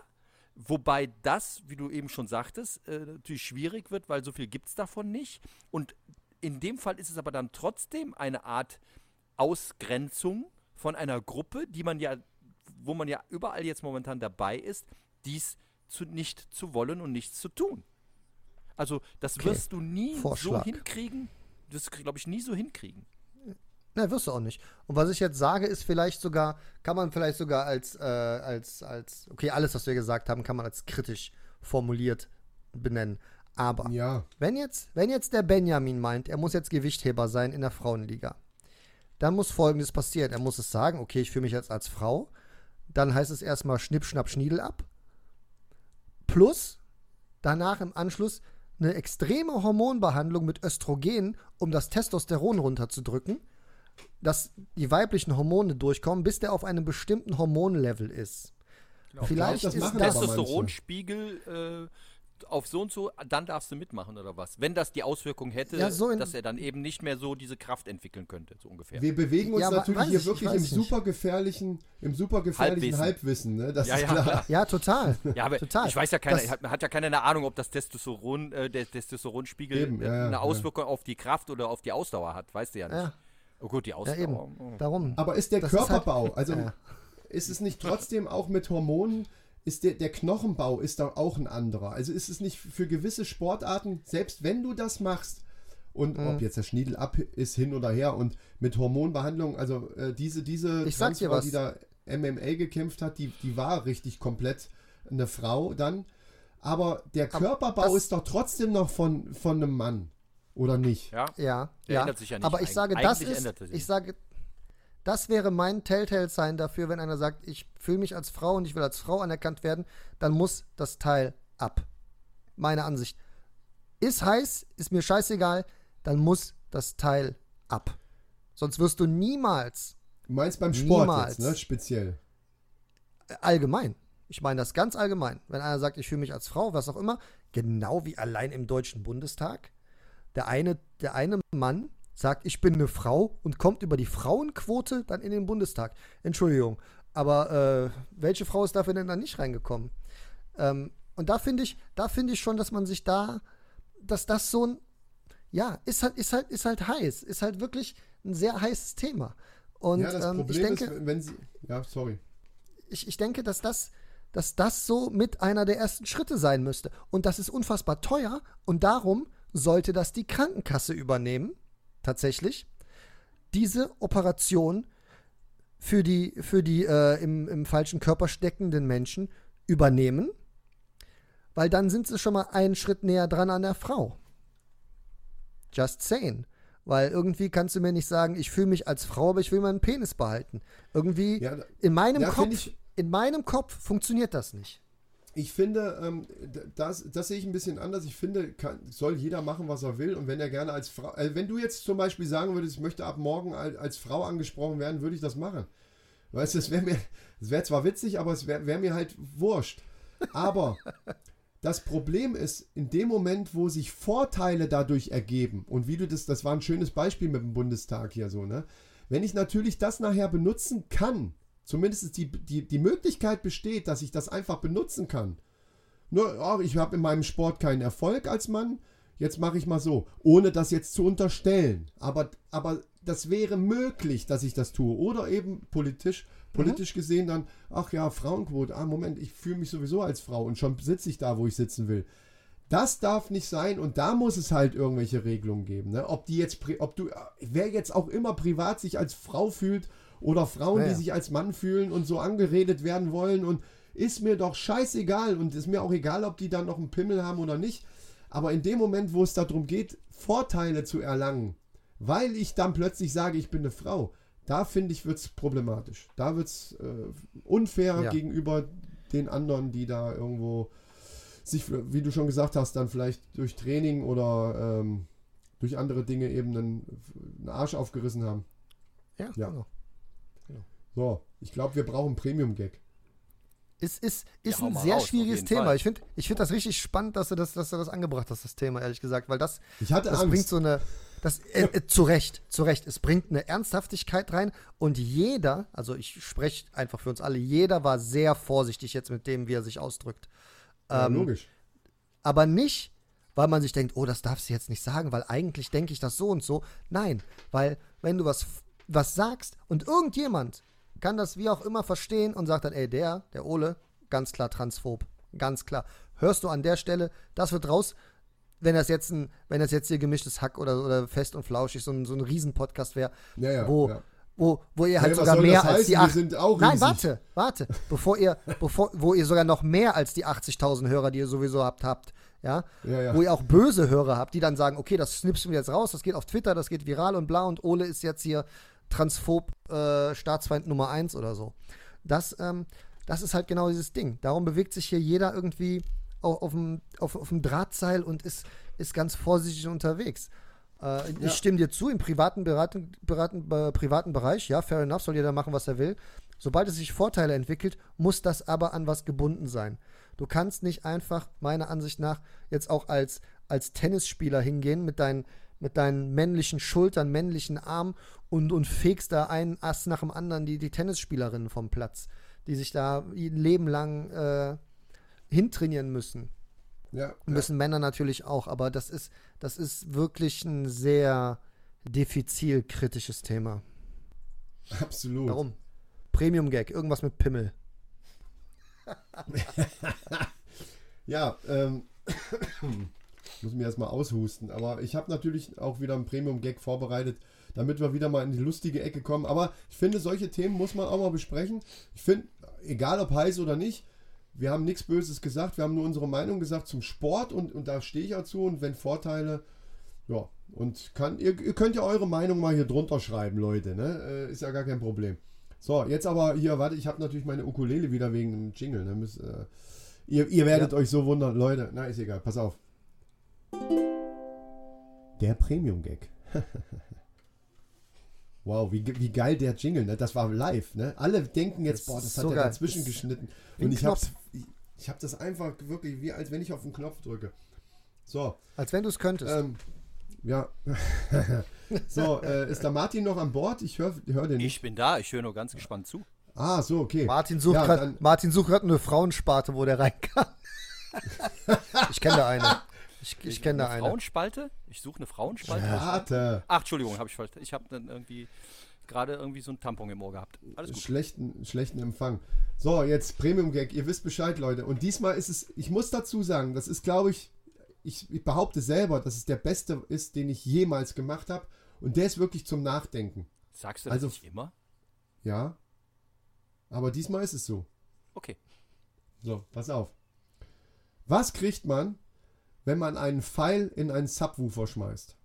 wobei das, wie du eben schon sagtest, äh, natürlich schwierig wird, weil so viel gibt es davon nicht. Und in dem Fall ist es aber dann trotzdem eine Art Ausgrenzung von einer Gruppe, die man ja, wo man ja überall jetzt momentan dabei ist, dies zu, nicht zu wollen und nichts zu tun. Also das Okay. wirst du nie Vorschlag. so hinkriegen, das glaube ich nie so hinkriegen. Na, wirst du auch nicht. Und was ich jetzt sage, ist vielleicht sogar, kann man vielleicht sogar als, äh, als, als, okay, alles, was wir gesagt haben, kann man als kritisch formuliert benennen. Aber Ja. wenn jetzt, wenn jetzt der Benjamin meint, er muss jetzt Gewichtheber sein in der Frauenliga, dann muss folgendes passieren. Er muss es sagen, okay, ich fühle mich jetzt als Frau. Dann heißt es erstmal Schnipp, Schnapp, Schniedel ab. Plus danach im Anschluss eine extreme Hormonbehandlung mit Östrogen, um das Testosteron runterzudrücken, dass die weiblichen Hormone durchkommen, bis der auf einem bestimmten Hormonlevel ist. Vielleicht das ist. Testosteronspiegel äh, auf so und so, dann darfst du mitmachen oder was? Wenn das die Auswirkung hätte, Ja, so dass er dann eben nicht mehr so diese Kraft entwickeln könnte, so ungefähr. Wir bewegen uns Ja, natürlich hier ich, wirklich im super gefährlichen, im super gefährlichen Halbwissen, Halbwissen. ne? Das Ja, ist ja, klar. klar. Ja, total. Ja, aber Total. ich weiß ja keiner, hat, hat ja keiner eine Ahnung, ob das Testosteron, äh, der Testosteronspiegel Eben, ja, äh, ja, eine ja. Auswirkung auf die Kraft oder auf die Ausdauer hat, weißt du ja nicht. Ja. Oh gut, die Ja, Ausdauer. eben. Darum. Aber ist der Das ist halt- Körperbau, also Ja. ist es nicht trotzdem auch mit Hormonen, ist der, der Knochenbau ist da auch ein anderer. Also ist es nicht für gewisse Sportarten, selbst wenn du das machst, und Mhm. ob jetzt der Schniedel ab ist hin oder her und mit Hormonbehandlung, also äh, diese, diese Ich sag dir was. die da MMA gekämpft hat, die, die war richtig komplett eine Frau dann. Aber der Körperbau das- ist doch trotzdem noch von, von einem Mann, oder nicht? Ja, Ja, Der ja. ändert sich ja nicht. Aber ich Eig- sage, das eigentlich ist, ändert er sich ich sage, das wäre mein Telltale-Sign dafür, wenn einer sagt, ich fühle mich als Frau und ich will als Frau anerkannt werden, dann muss das Teil ab. Meine Ansicht. Ist heiß, ist mir scheißegal, dann muss das Teil ab. Sonst wirst du niemals, Du meinst beim Sport Niemals. jetzt, ne? Speziell. allgemein, ich meine das ganz allgemein, wenn einer sagt, ich fühle mich als Frau, was auch immer, genau wie allein im Deutschen Bundestag, der eine, der eine Mann sagt, ich bin eine Frau und kommt über die Frauenquote dann in den Bundestag. Entschuldigung, aber äh, welche Frau ist dafür denn dann nicht reingekommen? Ähm, und da finde ich, da finde ich schon, dass man sich da, dass das so ein, ja, ist halt, ist halt, ist halt heiß, ist halt wirklich ein sehr heißes Thema. Und ja, das ähm, ich Problem denke, ist, wenn sie. Ja, sorry. ich, ich denke, dass das, dass das so mit einer der ersten Schritte sein müsste. Und das ist unfassbar teuer und darum sollte das die Krankenkasse übernehmen, tatsächlich, diese Operation für die, für die äh, im, im falschen Körper steckenden Menschen übernehmen, weil dann sind sie schon mal einen Schritt näher dran an der Frau. Just saying. Weil irgendwie kannst du mir nicht sagen, ich fühle mich als Frau, aber ich will meinen Penis behalten. Irgendwie Ja, in meinem ja, Kopf, in meinem Kopf funktioniert das nicht. Ich finde, ähm, das, das sehe ich ein bisschen anders. Ich finde, kann, soll jeder machen, was er will. Und wenn er gerne als Frau, äh, wenn du jetzt zum Beispiel sagen würdest, ich möchte ab morgen als, als Frau angesprochen werden, würde ich das machen. Weißt du, es wäre mir, es wäre zwar witzig, aber es wäre wär mir halt wurscht. Aber das Problem ist, in dem Moment, wo sich Vorteile dadurch ergeben, und wie du das, das war ein schönes Beispiel mit dem Bundestag hier so, ne? Wenn ich natürlich das nachher benutzen kann, zumindest die, die, die Möglichkeit besteht, dass ich das einfach benutzen kann. Nur, ach, ich habe in meinem Sport keinen Erfolg als Mann, jetzt mache ich mal so, ohne das jetzt zu unterstellen. Aber, aber das wäre möglich, dass ich das tue. Oder eben politisch, politisch gesehen dann, ach ja, Frauenquote, ah, Moment, ich fühle mich sowieso als Frau und schon sitze ich da, wo ich sitzen will. Das darf nicht sein und da muss es halt irgendwelche Regelungen geben. Ne? Ob die jetzt, ob du, wer jetzt auch immer privat sich als Frau fühlt oder Frauen, Ja, die sich als Mann fühlen und so angeredet werden wollen und ist mir doch scheißegal und ist mir auch egal, ob die dann noch einen Pimmel haben oder nicht. Aber in dem Moment, wo es darum geht, Vorteile zu erlangen, weil ich dann plötzlich sage, ich bin eine Frau, da finde ich, wird es problematisch. Da wird es äh, unfair Ja. gegenüber den anderen, die da irgendwo sich, wie du schon gesagt hast, dann vielleicht durch Training oder ähm, durch andere Dinge eben einen, einen Arsch aufgerissen haben. Ja, Ja. genau. So, ich glaube, wir brauchen Premium-Gag. Ist, ist, ist hau ein sehr raus, schwieriges Thema. Fall. Ich finde ich find das richtig spannend, dass du das, dass du das angebracht hast, das Thema, ehrlich gesagt, weil das, Ich hatte das Angst. bringt so eine. Das, äh, äh, zu Recht, zu Recht. Es bringt eine Ernsthaftigkeit rein und jeder, also ich spreche einfach für uns alle, jeder war sehr vorsichtig jetzt mit dem, wie er sich ausdrückt. ja, ähm, logisch. Aber nicht, weil man sich denkt, oh, das darfst du jetzt nicht sagen, weil eigentlich denke ich das so und so. Nein, weil wenn du was, was sagst und irgendjemand kann das wie auch immer verstehen und sagt dann, ey, der, der Ole, ganz klar transphob, ganz klar. Hörst du an der Stelle, das wird raus, wenn das jetzt ein, wenn das jetzt hier gemischtes Hack oder, oder fest und flauschig so ein, so ein Riesen-Podcast wäre, Ja, ja, wo, ja. wo, wo ihr halt Hey, sogar mehr als heißen? die Wir acht. sind auch Nein, riesig. warte, warte. Bevor ihr, bevor, wo ihr sogar noch mehr als die 80.000 Hörer, die ihr sowieso habt, habt. Ja? Ja, ja. Wo ihr auch böse Hörer habt, die dann sagen, okay, das snipsen wir jetzt raus, das geht auf Twitter, das geht viral und bla und Ole ist jetzt hier Transphob äh, Staatsfeind Nummer 1 oder so. Das, ähm, das ist halt genau dieses Ding. Darum bewegt sich hier jeder irgendwie auf, auf, dem, auf, auf dem Drahtseil und ist, ist ganz vorsichtig unterwegs. Äh, Ja. Ich stimme dir zu, im privaten, beraten, beraten, äh, privaten Bereich, ja, fair enough, soll jeder machen, was er will. Sobald es sich Vorteile entwickelt, muss das aber an was gebunden sein. Du kannst nicht einfach, meiner Ansicht nach, jetzt auch als, als Tennisspieler hingehen mit deinen, mit deinen männlichen Schultern, männlichen Armen und, und fegst da einen Ass nach dem anderen die, die Tennisspielerinnen vom Platz, die sich da ihr Leben lang äh, hintrainieren müssen. Ja, ja. Müssen Männer natürlich auch, aber das ist, das ist wirklich ein sehr diffizil-kritisches Thema. absolut. Warum? Premium-Gag, irgendwas mit Pimmel. Ja, ähm, muss mir erstmal aushusten. Aber ich habe natürlich auch wieder einen Premium-Gag vorbereitet, damit wir wieder mal in die lustige Ecke kommen. Aber ich finde, solche Themen muss man auch mal besprechen. Ich finde, egal ob heiß oder nicht, wir haben nichts Böses gesagt. Wir haben nur unsere Meinung gesagt zum Sport und, und da stehe ich auch zu. Und wenn Vorteile, ja, und kann, ihr, ihr könnt ja eure Meinung mal hier drunter schreiben, Leute. Ne? Äh, ist ja gar kein Problem. So, jetzt aber hier, warte, ich habe natürlich meine Ukulele wieder wegen dem Jingle. Ne? Müsst, äh, ihr, ihr werdet euch so wundern, Leute. Na, ist egal, pass auf. Der Premium-Gag. wow, wie, wie geil der Jingle, ne? Das war live, ne? Alle denken jetzt, Das boah, das hat so er dazwischen Das geschnitten. Und ich hab's, ich, ich hab das einfach wirklich, wie als wenn ich auf den Knopf drücke. So, Als wenn du es könntest. ähm, ja. so, äh, ist da Martin noch an Bord? Ich höre hör den nicht. Ich bin da, ich höre nur ganz gespannt zu. Ah, so, okay. Martin sucht ja, gerade eine Frauensparte, wo der rein kann. ich kenne da eine. Ich, ich kenne da eine. Frauenspalte? Ich suche eine Frauenspalte. Warte. Ach, Entschuldigung, habe ich falsch. Ich habe dann irgendwie gerade irgendwie so einen Tampon im Ohr gehabt. Alles gut. Schlechten, schlechten Empfang. So, jetzt Premium-Gag. Ihr wisst Bescheid, Leute. Und diesmal ist es, ich muss dazu sagen, das ist, glaube ich, ich, ich behaupte selber, dass es der beste ist, den ich jemals gemacht habe. Und der ist wirklich zum Nachdenken. Sagst du das Also- nicht immer? Ja. Aber diesmal ist es so. Okay. So, pass auf. Was kriegt man, wenn man einen Pfeil in einen Subwoofer schmeißt?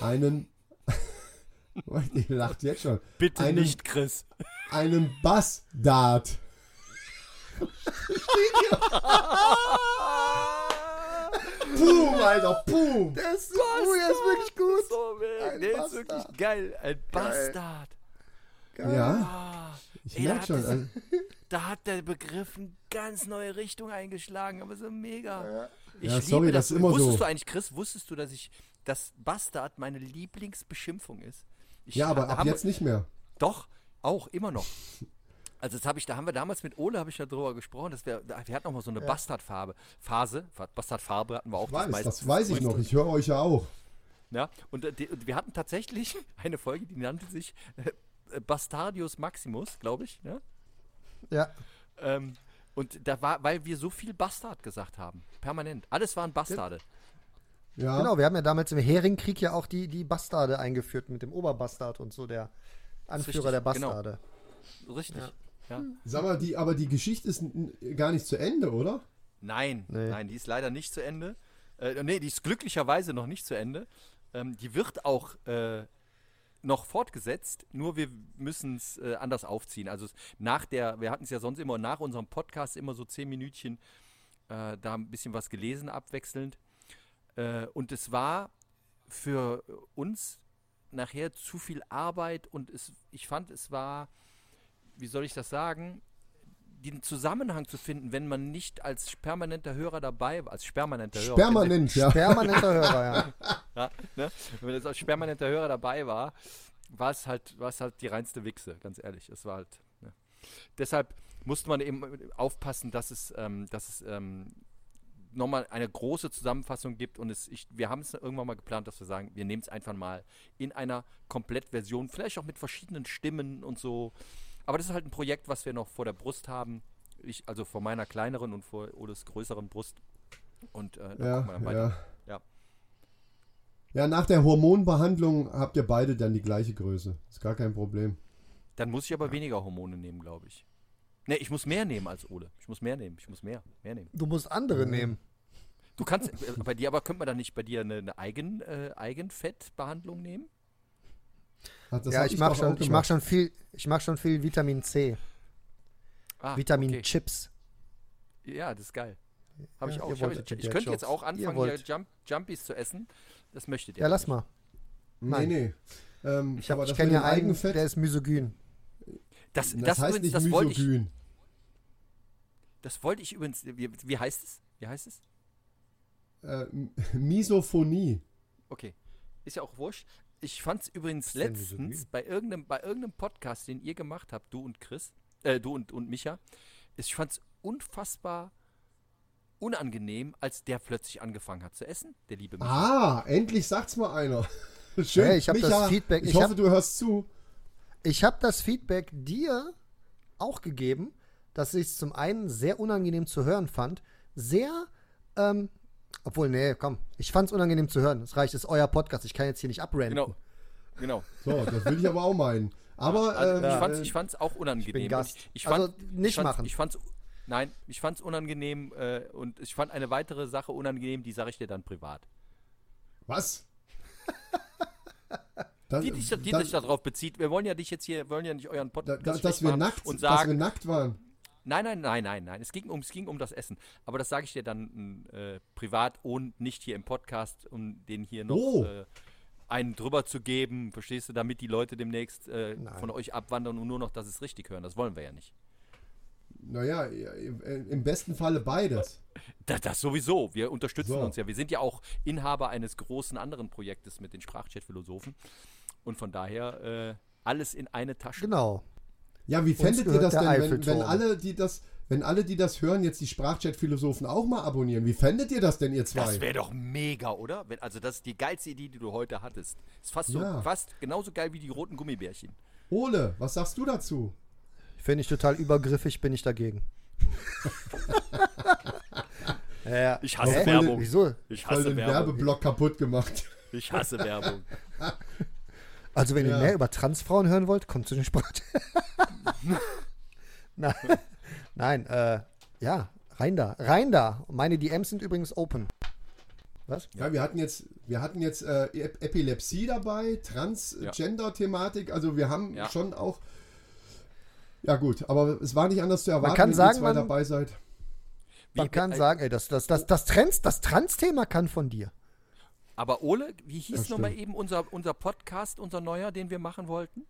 Einen. Ihr lacht jetzt schon. Bitte Einen- nicht, Chris. Einen Bassdart. Boom, Alter, boom. Der ist, oh, der ist wirklich gut. So, Ein der ist Bastard. wirklich geil. Ein Bastard. Ja, ich ey, da merke hat schon. das- Also, Da hat der Begriff eine ganz neue Richtung eingeschlagen, aber so mega. Ich Ja, liebe sorry, das ist immer Wusstest so. du eigentlich, Chris, wusstest du, dass ich, dass Bastard meine Lieblingsbeschimpfung ist? Ich, ja, aber ab wir- jetzt nicht mehr. Doch, auch immer noch. Also das habe ich, da haben wir damals mit Ole habe ich ja drüber gesprochen, dass wir, wir hatten noch mal so eine Bastardfarbe, Phase, Bastardfarbe hatten wir auch. Weiß, meist- das weiß ich noch. Ich höre euch ja auch. Ja, und, äh, die, und wir hatten tatsächlich eine Folge, die nannte sich äh, Bastardius Maximus, glaube ich. Ne? Ja. Ähm, und da war, weil wir so viel Bastard gesagt haben, permanent. Alles waren Bastarde. Ja. Genau, wir haben ja damals im Heringkrieg ja auch die, die Bastarde eingeführt mit dem Oberbastard und so, der Anführer richtig, der genau. Bastarde. Richtig. Ja. Sag mal, die, aber die Geschichte ist gar nicht zu Ende, oder? Nein, Nee. nein, die ist leider nicht zu Ende. Äh, nee, die ist glücklicherweise noch nicht zu Ende. Ähm, die wird auch äh, noch fortgesetzt, nur wir müssen es äh, anders aufziehen. Also nach der, wir hatten es ja sonst immer nach unserem Podcast immer so zehn Minütchen äh, da ein bisschen was gelesen, abwechselnd. Äh, und es war für uns nachher zu viel Arbeit und es, ich fand, es war, wie soll ich das sagen, den Zusammenhang zu finden, wenn man nicht als permanenter Hörer dabei war, als permanenter Hörer. Permanent, ja. Permanenter Hörer, ja. Ja, ne? Wenn man jetzt als permanenter Hörer dabei war, war es halt, war es halt die reinste Wichse, ganz ehrlich. Es war halt. Ne? Deshalb musste man eben aufpassen, dass es, ähm, dass es ähm, nochmal eine große Zusammenfassung gibt und es, ich, wir haben es irgendwann mal geplant, dass wir sagen, wir nehmen es einfach mal in einer Komplettversion, vielleicht auch mit verschiedenen Stimmen und so. Aber das ist halt ein Projekt, was wir noch vor der Brust haben. Ich, also vor meiner kleineren und vor Oles größeren Brust. Und äh, da Ja, gucken wir dann weiter. ja. Ja. Ja, nach der Hormonbehandlung habt ihr beide dann die gleiche Größe. Ist gar kein Problem. Dann muss ich aber weniger Hormone nehmen, glaube ich. Ne, ich muss mehr nehmen als Ole. Ich muss mehr nehmen. Ich muss mehr, mehr nehmen. Du musst andere nehmen. Du kannst äh, bei dir, aber könnte man dann nicht bei dir eine, eine Eigen, äh, Eigenfettbehandlung nehmen? Das ja, ich mach doch schon, ich mach schon viel, ich mach schon viel Vitamin C, Ah, Vitamin okay. Chips. Ja, das ist geil. Habe Ja, ich auch. Ich, hab, ich, ich könnte jetzt auch anfangen, hier. Jump, Jumpies zu essen. Das möchtet ihr. Ja, lass mal. Nee, Nein. nee. Ähm, Ich, ich das kenne ja einen, Eigenfett, der ist misogyn. Das, das, das, heißt übrigens, nicht das wollte ich. misogyn. Das wollte ich übrigens. Wie, wie heißt es? Wie heißt es? Äh, Misophonie. Okay. Ist ja auch wurscht. Ich fand es übrigens letztens bei irgendeinem, bei irgendeinem Podcast, den ihr gemacht habt, du und Chris, äh, du und, und Micha, ich fand es unfassbar unangenehm, als der plötzlich angefangen hat zu essen, der liebe Micha. Ah, endlich sagt's mal einer. Schön. Hey, ich hab das Micha, Feedback- Ich, ich hoffe, hab- du hörst zu. Ich habe das Feedback dir auch gegeben, dass ich es zum einen sehr unangenehm zu hören fand, sehr, ähm, obwohl, nee, komm, ich fand es unangenehm zu hören. Es reicht, es ist euer Podcast, ich kann jetzt hier nicht abranden. Genau. Genau. So, das will ich aber auch meinen. Aber Also ähm, ich fand's, äh, ich fand's auch unangenehm. Und Gast. Ich, ich Also fand, nicht ich fand's, machen. Ich fand's, nein, ich fand's unangenehm äh, und ich fand eine weitere Sache unangenehm, die sage ich dir dann privat. was? Das, Die, die, sich- die das- sich darauf bezieht. Wir wollen ja dich jetzt hier, wollen ja nicht euren Podcast da, dass wir machen nackt, und dass wir sagen, nackt waren. Nein, nein, nein, nein, nein. Es ging um, es ging um das Essen. Aber das sage ich dir dann äh, privat und nicht hier im Podcast, um den hier noch Oh. äh, einen drüber zu geben, verstehst du, damit die Leute demnächst äh, von euch abwandern und nur noch, dass es richtig hören. Das wollen wir ja nicht. Naja, im besten Falle beides. Das, das sowieso. Wir unterstützen So. uns ja. Wir sind ja auch Inhaber eines großen anderen Projektes mit den Sprachchat-Philosophen. Und von daher äh, alles in eine Tasche. Genau. Ja, wie fändet ihr das denn, wenn, wenn alle, die das, wenn alle, die das hören, jetzt die Sprachchat-Philosophen auch mal abonnieren? Wie fändet ihr das denn, ihr zwei? Das wäre doch mega, oder? Wenn, also das ist die geilste Idee, die du heute hattest. Ist fast so, Ja. fast genauso geil wie die roten Gummibärchen. Ole, was sagst du dazu? Finde ich total übergriffig, bin ich dagegen. ja, Ich hasse? Werbung. Wieso? Ich Voll hasse den Werbung. Werbeblock kaputt gemacht. Ich hasse Werbung. Also, wenn Ja. ihr mehr über Transfrauen hören wollt, kommt zu den Sport. Nein, nein äh, ja, rein da, rein da. Meine DMs sind übrigens open. Was? Ja, wir hatten jetzt, wir hatten jetzt äh, Ep- Epilepsie dabei, Transgender-Thematik, also wir haben Ja. schon auch. Ja gut, aber es war nicht anders zu erwarten, kann wenn sagen, ihr zwei man- dabei seid. Man kann sagen, ey, das, das, das, das, Trans, das Trans-Thema kann von dir. Aber Ole, wie hieß Das nochmal eben unser, unser Podcast, unser neuer, den wir machen wollten?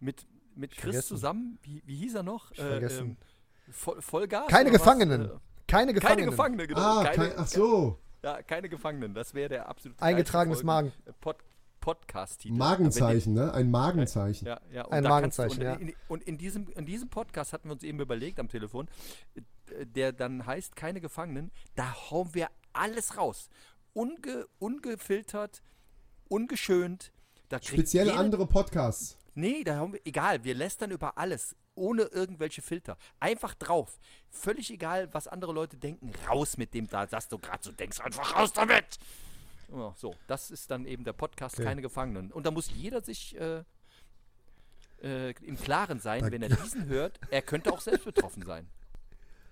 Mit, mit Chris vergessen. zusammen? Wie, wie hieß er noch? Ich vergessen. Voll, Vollgas? Keine was? Gefangenen. Äh, Keine Gefangenen. Keine Gefangene, genau. Ah, keine, kein, ach so, Ja, keine Gefangenen. Das wäre der absolute Eingetragenes Magen. Äh, Pod, Podcast-Titel. Magenzeichen, ne? Ein Magenzeichen. Ja, ja, und Ein Magenzeichen, du, und, in, und in, diesem, in diesem Podcast hatten wir uns eben überlegt am Telefon, äh, der dann heißt Keine Gefangenen, da hauen wir alles raus. Unge, ungefiltert, ungeschönt. Da kriegt Spezielle jede- andere Podcasts. Nee, da haben wir, egal, wir lästern über alles, ohne irgendwelche Filter. Einfach drauf. Völlig egal, was andere Leute denken. Raus mit dem, da, dass du gerade so denkst, einfach raus damit! So, das ist dann eben der Podcast Okay. Keine Gefangenen. Und da muss jeder sich äh, äh, im Klaren sein, Da- wenn er diesen hört, er könnte auch selbst betroffen sein.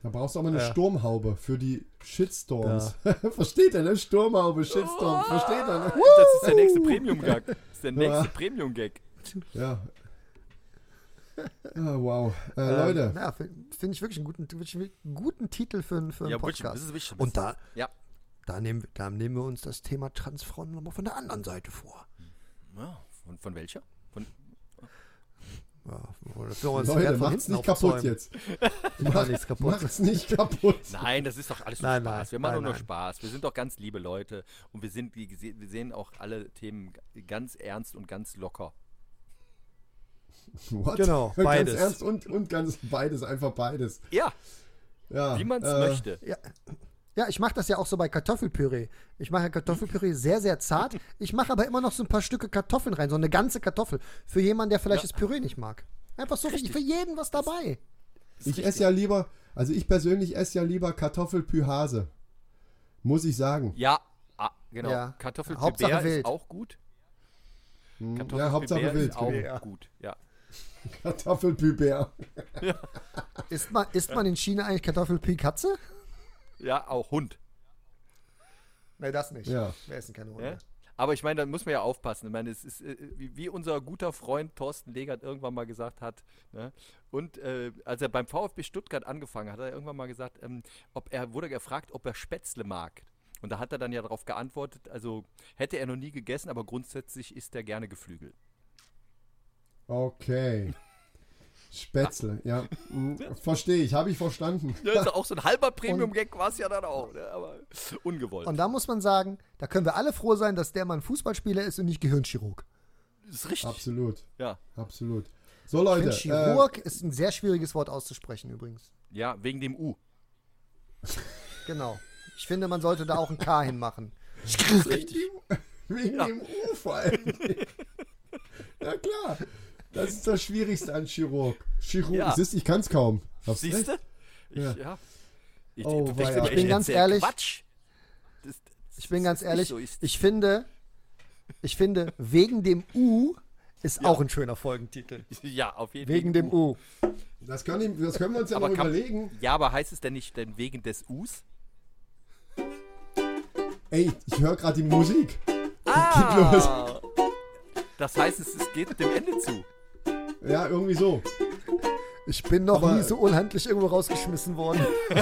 Da brauchst du aber eine Ja. Sturmhaube für die Shitstorms. Versteht ihr, ne? Sturmhaube, Shitstorm. Versteht ihr, ne? Das ist der nächste Premium-Gag. Das ist der nächste Ja. Premium-Gag. Ja. Ah, wow. Äh, Ähm, Leute, Ja, finde find ich wirklich einen guten, wirklich einen guten Titel für, einen- für einen Ja, wirklich, Podcast. das ist wichtig. Und da, Ja. da, nehmen, wir- da nehmen wir uns das Thema Transfrauen nochmal von der anderen Seite vor. Ja, von, von welcher? Von, Ja, Leute, macht's nicht kaputt aufzäumen. jetzt. Macht nichts kaputt. Macht's nicht kaputt. Nein, das ist doch alles nur Nein, Spaß. nein, wir machen nein, nur nein. Spaß. Wir sind doch ganz liebe Leute und wir sind, wir sehen auch alle Themen ganz ernst und ganz locker. What? Genau, Ganz beides. ernst und, und ganz beides, einfach beides. Ja, Ja, wie man es äh, möchte. Ja, ja ich mache das ja auch so bei Kartoffelpüree. Ich mache ja Kartoffelpüree sehr, sehr zart. Ich mache aber immer noch so ein paar Stücke Kartoffeln rein, so eine ganze Kartoffel. Für jemanden, der vielleicht Ja. das Püree nicht mag. Einfach so für, Richtig. für jeden was dabei. Ich esse ja lieber, Also ich persönlich esse ja lieber Kartoffelpühase. Muss ich sagen. Ja, ah, genau. Ja. Kartoffelpüree ist wild. auch gut. Hm, Ja, Hauptsache ist wild. auch Ja. gut. Ja. Kartoffelpübär. Isst man, isst man in China eigentlich Kartoffelpü Katze? Ja, auch Hund. Nee, das nicht. Ja. Wir essen keine Hunde. Ja? Aber ich meine, da muss man ja aufpassen. Ich meine, es ist, äh, wie, wie unser guter Freund Thorsten Legert irgendwann mal gesagt hat, ne? und äh, als er beim VfB Stuttgart angefangen hat, hat er irgendwann mal gesagt, ähm, ob er wurde gefragt, ob er Spätzle mag. Und da hat er dann ja darauf geantwortet, also hätte er noch nie gegessen, aber grundsätzlich isst er gerne Geflügel. Okay. Spätzle, ja. Hm, Verstehe ich, habe ich verstanden. Ja, ist auch so ein halber Premium-Gag war es ja dann auch, ne? aber ungewollt. Und da muss man sagen, da können wir alle froh sein, dass der Mann Fußballspieler ist und nicht Gehirnchirurg. ist richtig. Absolut, Ja. absolut. So Ich Leute, finde, äh, Chirurg ist ein sehr schwieriges Wort auszusprechen übrigens. ja, wegen dem U. Genau. Ich finde, man sollte da auch ein K hinmachen. wegen dem, wegen Ja. dem U vor allem. ja klar, das ist das Schwierigste an Chirurg. Chirurg, Ja. siehst, ich kann es kaum. Hast Siehst recht. du? Ich, Ja. ja. Ich, Oh, immer, Ich bin ganz ehrlich, Quatsch. Das, das Ich bin ganz ehrlich, so. Ich, ich finde, ich finde, wegen dem U ist auch ein schöner Folgentitel. ja, auf jeden Fall. Wegen dem U. Das, kann ich, das können wir uns ja Aber noch kann- überlegen. Ja, aber heißt es denn nicht denn wegen des Us? Ey, ich höre gerade die Musik. Ah! Das heißt, es, es geht dem Ende zu. Ja, irgendwie so. Ich bin noch Aber- nie so unhandlich irgendwo rausgeschmissen worden.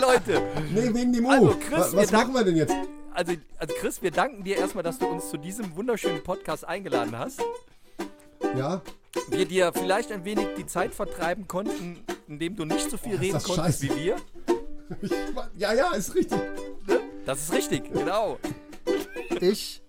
Leute, Nee, wegen dem U. Also, Chris, was danken- machen wir denn jetzt? also, also Chris, wir danken dir erstmal, dass du uns zu diesem wunderschönen Podcast eingeladen hast. Ja, Wir dir vielleicht ein wenig die Zeit vertreiben konnten, indem du nicht so viel Oh, reden konntest scheiße. wie wir. ich, ja, ja, ist richtig. Das ist richtig, genau. Ich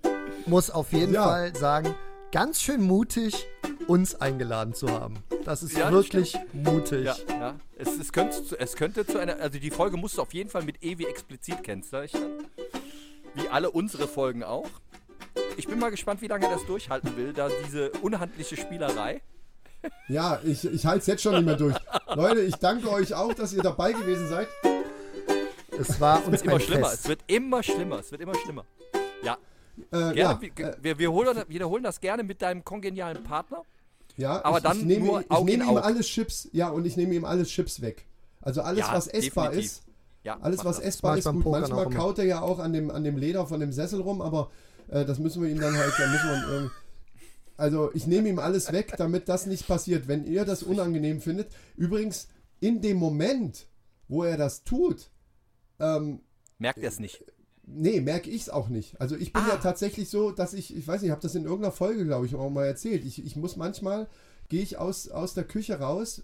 muss auf jeden Ja. Fall sagen, ganz schön mutig, uns eingeladen zu haben. Das ist Ja, das wirklich mutig. Ja, ja. Es, es, könnte, zu- es könnte zu einer, also die Folge musst du auf jeden Fall mit E wie explizit kennzeichnen. Wie alle unsere Folgen auch. Ich bin mal gespannt, wie lange er das durchhalten will, da diese unhandliche Spielerei. Ja, ich, ich halte es jetzt schon nicht mehr durch. Leute, ich danke euch auch, dass ihr dabei gewesen seid. Es war uns Immer ein schlimmer, Fest. es wird immer schlimmer, es wird immer schlimmer. Ja, Äh, gerne, ja, wir, wir, wir holen, wiederholen das gerne mit deinem kongenialen Partner. Ja, aber ich, dann ich nehme, nur ich in nehme ihm alle Chips, ja, und ich nehme ihm alle Chips weg. Also alles, Ja, was essbar definitiv. ist, Ja, alles, was das. essbar ich ist, gut. Pokern Manchmal kaut er ja auch an dem, an dem Leder von dem Sessel rum, aber äh, das müssen wir ihm dann halt, da müssen wir irgendwie, also ich nehme ihm alles weg, damit das nicht passiert. Wenn ihr das unangenehm findet, übrigens in dem Moment, wo er das tut, ähm, Merkt er es nicht. Nee, merke ich es auch nicht. Also ich bin Ah. ja tatsächlich so, dass ich, ich weiß nicht, ich habe das in irgendeiner Folge, glaube ich, auch mal erzählt. Ich, ich muss manchmal, gehe ich aus, aus der Küche raus,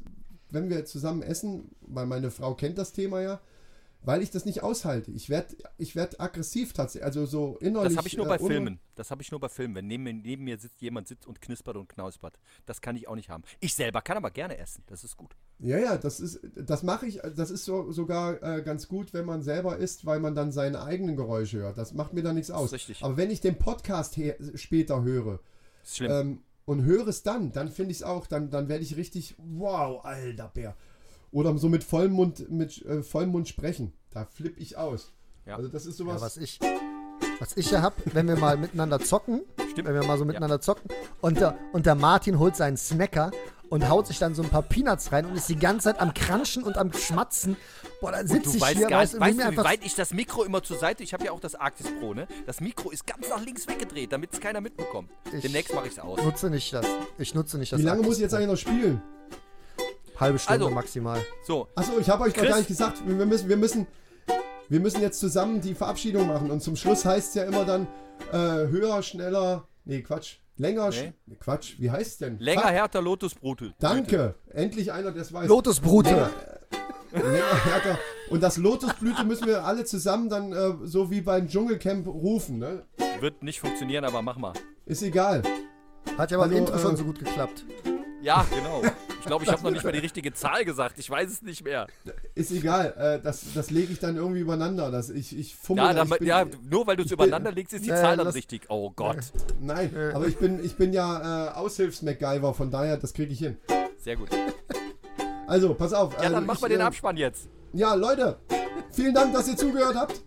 wenn wir zusammen essen, weil meine Frau kennt das Thema ja, weil ich das nicht aushalte. Ich werde ich werd aggressiv tatsächlich, also so innerlich. Das habe ich nur bei äh, Filmen. Das habe ich nur bei Filmen. Wenn neben, mir- neben mir sitzt, jemand sitzt und knispert und knausbert. Das kann ich auch nicht haben. Ich selber kann aber gerne essen. Das ist gut. Ja, ja, das ist, das mache ich, das ist so, sogar äh, ganz gut, wenn man selber isst, weil man dann seine eigenen Geräusche hört. Das macht mir da nichts aus. richtig. Aber wenn ich den Podcast später höre, ähm, und höre es dann, dann finde ich es auch, dann, dann werde ich richtig, wow, alter Bär. Oder so mit vollem Mund, mit äh, vollem Mund sprechen. Da flippe ich aus. Ja. Also das ist Ja, sowas. was ich, was ich ja hab, wenn wir mal miteinander zocken, Stimmt. wenn wir mal so miteinander zocken und der, und der Martin holt seinen Snacker und haut sich dann so ein paar Peanuts rein und ist die ganze Zeit am Kranschen und am Schmatzen. Boah, dann sitze Du ich weißt hier, gar weißt, weißt mir du, wie weit ich das Mikro immer zur Seite, ich habe ja auch das Arctis Pro, ne? Das Mikro ist ganz nach links weggedreht, damit es keiner mitbekommt. Ich- Demnächst mache ich es aus. nutze nicht das. Ich nutze nicht das. Wie lange Aktis muss ich jetzt eigentlich noch spielen? Halbe Stunde Also- maximal. So, Achso, ich habe euch noch Chris? gar nicht gesagt, wir müssen, wir müssen, wir müssen jetzt zusammen die Verabschiedung machen. Und zum Schluss heißt es ja immer dann äh, höher, schneller, nee, Quatsch, länger, Nee. sch- nee, Quatsch, wie heißt es denn? länger, härter, Lotus Brutel. Danke, endlich einer, der es weiß. Lotusbrute. Länger, härter. Und das Lotusblüte müssen wir alle zusammen dann äh, so wie beim Dschungelcamp rufen, ne? Wird nicht funktionieren, aber mach mal. Ist egal. Hat ja beim Intro äh, schon so gut geklappt. Ja, genau. Ich glaube, ich habe noch nicht mal die richtige Zahl gesagt. Ich weiß es nicht mehr. Ist egal. Äh, das das lege ich dann irgendwie übereinander. Das, ich, ich fummel. Ja, da, dann, ich bin, ja nur weil du es übereinander legst, ist die Äh, Zahl dann lass- richtig. Oh Gott. Nein, aber ich bin, ich bin ja äh, Aushilfs-MacGyver, von daher, das kriege ich hin. Sehr gut. Also, pass auf. Ja, also dann machen ich, wir den äh, Abspann jetzt. Ja, Leute, vielen Dank, dass ihr zugehört habt.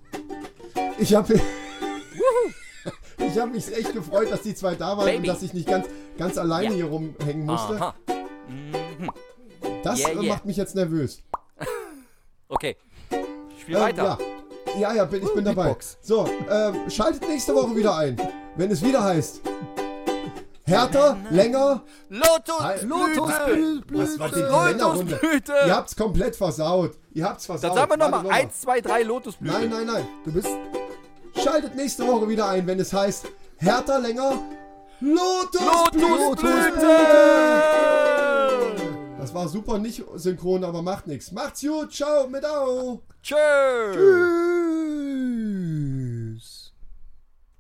Ich habe ich habe mich echt gefreut, dass die zwei da waren Baby. und dass ich nicht ganz, ganz alleine Ja. hier rumhängen musste. Aha. Das Yeah, yeah. macht mich jetzt nervös. Okay. Spiel Ähm, weiter. ja. ja, ja, bin, ich bin dabei. Beatbox. So, ähm, schaltet nächste Woche wieder ein, wenn es wieder heißt. Härter, länger. Lotus! Lotusblüte. Lotusblüte! Ihr habt's komplett versaut. Ihr habt's versaut. Dann sagen wir nochmal. 1, 2, 3 Lotusblüte. Nein, nein, nein. Du bist Schaltet nächste Woche wieder ein, wenn es heißt härter, länger, Lotusblüte. Lotusblüte! War super nicht synchron, aber macht nichts. Macht's gut, ciao, mit au. Tschö!